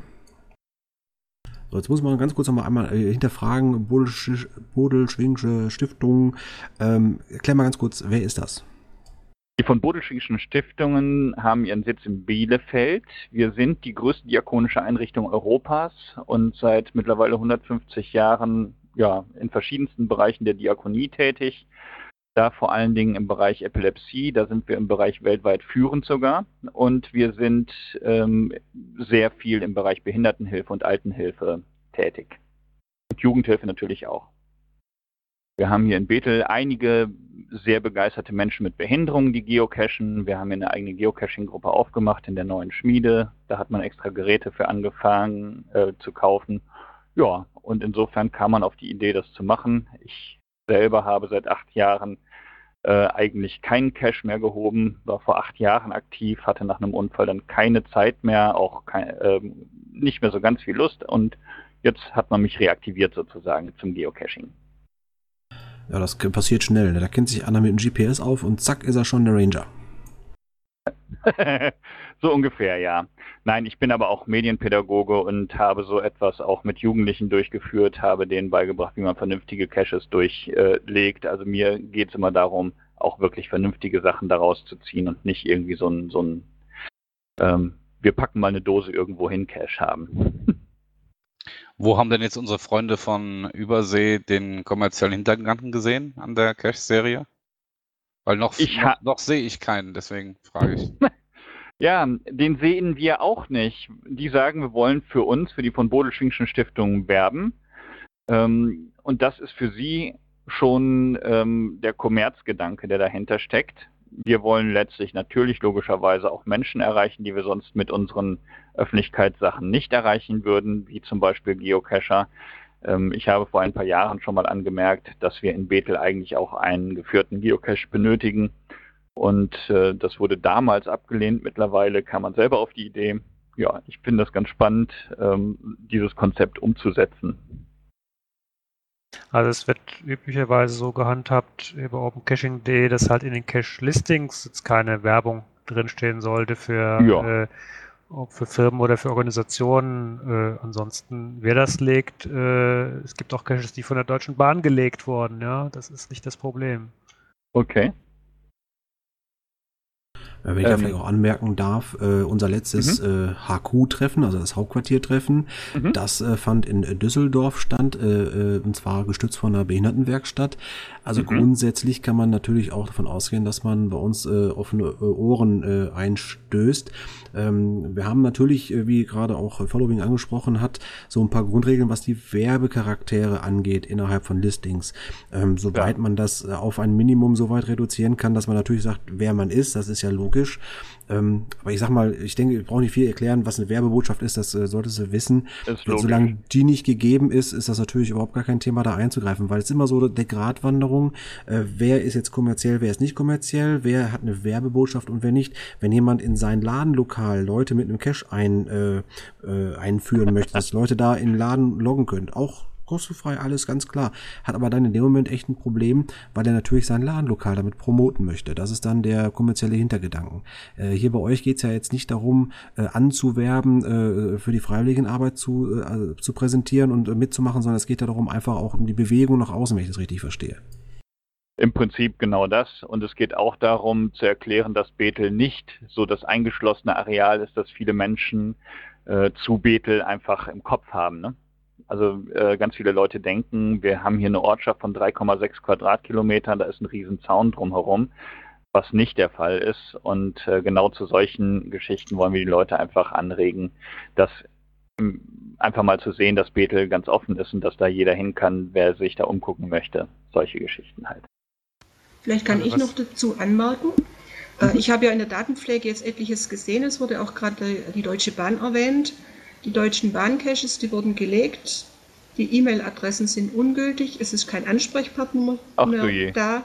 So, jetzt muss man ganz kurz nochmal einmal äh, hinterfragen, Bodelschwingische Stiftung. Ähm, erklär mal ganz kurz, wer ist das? Die von Bodelschwingischen Stiftungen haben ihren Sitz in Bielefeld. Wir sind die größte diakonische Einrichtung Europas und seit mittlerweile 150 Jahren ja, in verschiedensten Bereichen der Diakonie tätig. Da vor allen Dingen im Bereich Epilepsie, da sind wir im Bereich weltweit führend sogar. Und wir sind ähm, sehr viel im Bereich Behindertenhilfe und Altenhilfe tätig. Und Jugendhilfe natürlich auch. Wir haben hier in Bethel einige sehr begeisterte Menschen mit Behinderungen, die geocachen. Wir haben eine eigene Geocaching-Gruppe aufgemacht in der neuen Schmiede. Da hat man extra Geräte für angefangen äh, zu kaufen. Ja, und insofern kam man auf die Idee, das zu machen. Ich selber habe seit acht Jahren äh, eigentlich keinen Cash mehr gehoben, war vor acht Jahren aktiv, hatte nach einem Unfall dann keine Zeit mehr, auch kein, äh, nicht mehr so ganz viel Lust und jetzt hat man mich reaktiviert sozusagen zum Geocaching. Ja, das passiert schnell. Ne? Da kennt sich einer mit dem GPS auf und zack ist er schon der Ranger. so ungefähr, ja. Nein, ich bin aber auch Medienpädagoge und habe so etwas auch mit Jugendlichen durchgeführt, habe denen beigebracht, wie man vernünftige Caches durchlegt. Also mir geht es immer darum, auch wirklich vernünftige Sachen daraus zu ziehen und nicht irgendwie so ein, so ein ähm, wir packen mal eine Dose irgendwo hin Cache haben. Wo haben denn jetzt unsere Freunde von Übersee den kommerziellen Hintergedanken gesehen an der Cache-Serie? Weil noch, noch, noch sehe ich keinen, deswegen frage ich. Ja, den sehen wir auch nicht. Die sagen, wir wollen für uns, für die von Bodelschwingschen Stiftung werben. Ähm, und das ist für sie schon ähm, der Kommerzgedanke, der dahinter steckt. Wir wollen letztlich natürlich logischerweise auch Menschen erreichen, die wir sonst mit unseren Öffentlichkeitssachen nicht erreichen würden, wie zum Beispiel Geocacher. Ähm, ich habe vor ein paar Jahren schon mal angemerkt, dass wir in Bethel eigentlich auch einen geführten Geocache benötigen und äh, das wurde damals abgelehnt. Mittlerweile kam man selber auf die Idee. Ja, ich finde das ganz spannend, ähm, dieses Konzept umzusetzen. Also es wird üblicherweise so gehandhabt über OpenCaching.de, dass halt in den Cache-Listings jetzt keine Werbung drinstehen sollte für, ja. äh, für Firmen oder für Organisationen. Äh, ansonsten, wer das legt, äh, es gibt auch Caches, die von der Deutschen Bahn gelegt wurden. Ja, das ist nicht das Problem. Okay. Wenn ich ähm, da vielleicht auch anmerken darf, äh, unser letztes mhm. äh, HQ-Treffen, also das Hauptquartiertreffen, mhm. das äh, fand in Düsseldorf statt, äh, äh, und zwar gestützt von einer Behindertenwerkstatt. Also mhm. grundsätzlich kann man natürlich auch davon ausgehen, dass man bei uns äh, offene äh, Ohren äh, einstößt. Ähm, wir haben natürlich, äh, wie gerade auch Following angesprochen hat, so ein paar Grundregeln, was die Werbecharaktere angeht innerhalb von Listings. Ähm, soweit ja. man das äh, auf ein Minimum so weit reduzieren kann, dass man natürlich sagt, wer man ist, das ist ja logisch logisch. Ähm, aber ich sag mal, ich denke, ich brauche nicht viel erklären, was eine Werbebotschaft ist, das äh, solltest du wissen. Solange die nicht gegeben ist, ist das natürlich überhaupt gar kein Thema, da einzugreifen, weil es immer so der Gratwanderung, äh, wer ist jetzt kommerziell, wer ist nicht kommerziell, wer hat eine Werbebotschaft und wer nicht. Wenn jemand in sein Ladenlokal Leute mit einem Cash ein, äh, äh, einführen möchte, dass Leute da in den Laden loggen können, auch kostenfrei, alles ganz klar. Hat aber dann in dem Moment echt ein Problem, weil er natürlich sein Ladenlokal damit promoten möchte. Das ist dann der kommerzielle Hintergedanken. Äh, hier bei euch geht es ja jetzt nicht darum, äh, anzuwerben, äh, für die Freiwilligenarbeit zu, äh, zu präsentieren und äh, mitzumachen, sondern es geht ja darum, einfach auch um die Bewegung nach außen, wenn ich das richtig verstehe. Im Prinzip genau das. Und es geht auch darum zu erklären, dass Bethel nicht so das eingeschlossene Areal ist, das viele Menschen äh, zu Bethel einfach im Kopf haben. Ne? Also äh, ganz viele Leute denken, wir haben hier eine Ortschaft von 3,6 Quadratkilometern, da ist ein riesen Zaun drumherum, was nicht der Fall ist. Und äh, genau zu solchen Geschichten wollen wir die Leute einfach anregen, dass einfach mal zu sehen, dass Bethel ganz offen ist und dass da jeder hin kann, wer sich da umgucken möchte. Solche Geschichten halt. Vielleicht kann Also ich noch dazu anmerken. Äh, Ich habe ja in der Datenpflege jetzt etliches gesehen. Es wurde auch gerade die Deutsche Bahn erwähnt. Die deutschen Bahncaches, die wurden gelegt. Die E-Mail-Adressen sind ungültig. Es ist kein Ansprechpartner Ach mehr da.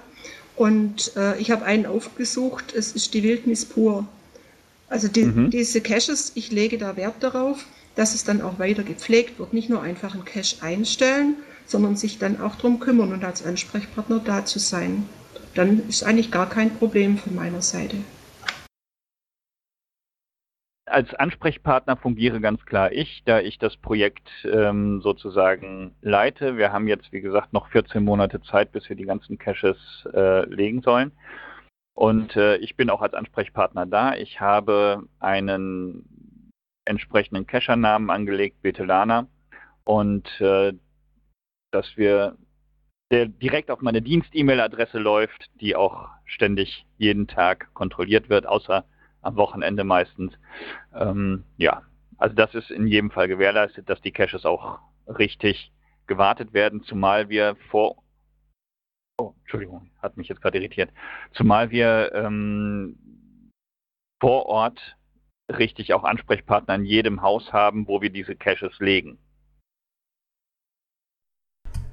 Und äh, ich habe einen aufgesucht. Es ist die Wildnis pur. Also die, Mhm. diese Caches, ich lege da Wert darauf, dass es dann auch weiter gepflegt wird. Nicht nur einfach einen Cache einstellen, sondern sich dann auch darum kümmern und als Ansprechpartner da zu sein. Dann ist eigentlich gar kein Problem von meiner Seite. Als Ansprechpartner fungiere ganz klar ich, da ich das Projekt ähm, sozusagen leite. Wir haben jetzt, wie gesagt, noch 14 Monate Zeit, bis wir die ganzen Caches äh, legen sollen. Und äh, ich bin auch als Ansprechpartner da. Ich habe einen entsprechenden Cacher-Namen angelegt, Betelana. Und äh, dass wir, der direkt auf meine Dienst-E-Mail-Adresse läuft, die auch ständig jeden Tag kontrolliert wird, außer am Wochenende meistens. Ähm, ja, also das ist in jedem Fall gewährleistet, dass die Caches auch richtig gewartet werden, zumal wir vor Oh, Entschuldigung, hat mich jetzt gerade irritiert. Zumal wir ähm, vor Ort richtig auch Ansprechpartner in jedem Haus haben, wo wir diese Caches legen.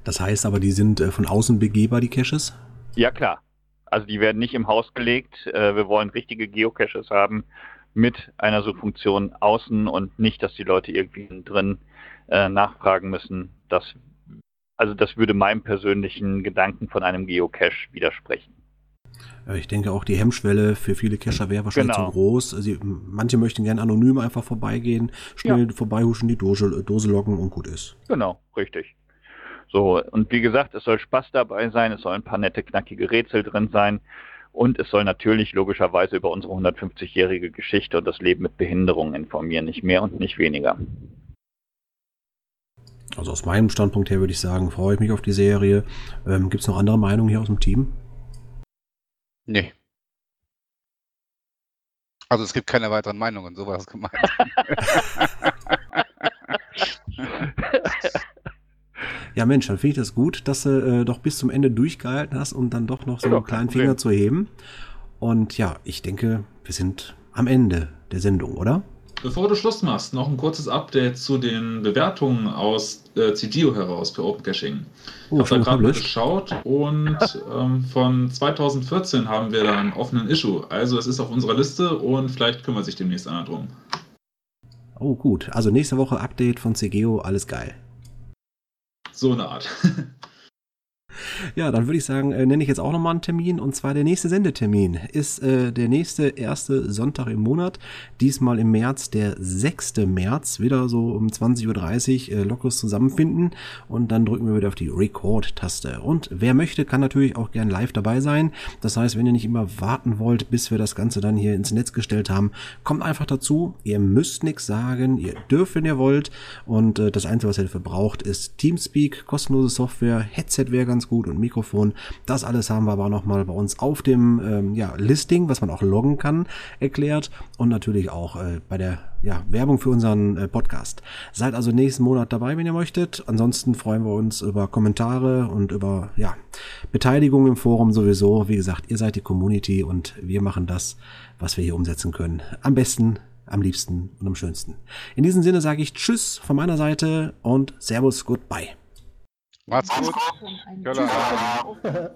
Das heißt aber, die sind äh, von außen begehbar, die Caches? Ja, klar. Also die werden nicht im Haus gelegt. Äh, wir wollen richtige Geocaches haben mit einer Suchfunktion außen und nicht, dass die Leute irgendwie drin äh, nachfragen müssen. Das, also das würde meinem persönlichen Gedanken von einem Geocache widersprechen. Äh, Ich denke auch, die Hemmschwelle für viele Cacher wäre wahrscheinlich Genau. zu groß. Sie, manche möchten gerne anonym einfach vorbeigehen, schnell vorbeihuschen, die Dose, Dose locken und gut ist. Genau, richtig. So, und wie gesagt, es soll Spaß dabei sein, es sollen ein paar nette, knackige Rätsel drin sein und es soll natürlich logischerweise über unsere 150-jährige Geschichte und das Leben mit Behinderungen informieren, nicht mehr und nicht weniger. Also aus meinem Standpunkt her würde ich sagen, freue ich mich auf die Serie. Ähm, Gibt es noch andere Meinungen hier aus dem Team? Nee. Also es gibt keine weiteren Meinungen, so war das gemeint. Ja, Mensch, dann finde ich das gut, dass du äh, doch bis zum Ende durchgehalten hast und dann doch noch so einen kleinen Finger zu heben. Und ja, ich denke, wir sind am Ende der Sendung, oder? Bevor du Schluss machst, noch ein kurzes Update zu den Bewertungen aus äh, CGO heraus für Open Caching. Oh, ich habe da gerade geschaut und ähm, von 2014 haben wir da einen offenen Issue. Also es ist auf unserer Liste und vielleicht kümmert sich demnächst einer drum. Oh, gut. Also nächste Woche Update von CGO, alles geil. So eine Art. Ja, dann würde ich sagen, äh, nenne ich jetzt auch nochmal einen Termin. Und zwar der nächste Sendetermin ist äh, der nächste erste Sonntag im Monat. Diesmal im März, der 6. März, wieder so um 20.30 Uhr äh, lockeres Zusammenfinden. Und dann drücken wir wieder auf die Record-Taste. Und wer möchte, kann natürlich auch gern live dabei sein. Das heißt, wenn ihr nicht immer warten wollt, bis wir das Ganze dann hier ins Netz gestellt haben, kommt einfach dazu. Ihr müsst nichts sagen. Ihr dürft, wenn ihr wollt. Und äh, das Einzige, was ihr dafür braucht, ist Teamspeak, kostenlose Software, Headset wäre ganz gut und Mikrofon. Das alles haben wir aber nochmal bei uns auf dem ähm, ja, Listing, was man auch loggen kann, erklärt. Und natürlich auch äh, bei der ja, Werbung für unseren äh, Podcast. Seid also nächsten Monat dabei, wenn ihr möchtet. Ansonsten freuen wir uns über Kommentare und über ja, Beteiligung im Forum sowieso. Wie gesagt, ihr seid die Community und wir machen das, was wir hier umsetzen können. Am besten am liebsten und am schönsten. In diesem Sinne sage ich Tschüss von meiner Seite und Servus, goodbye. Macht's gut.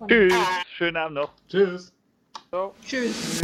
Tschüss, schönen Abend noch. Tschüss. Tschüss.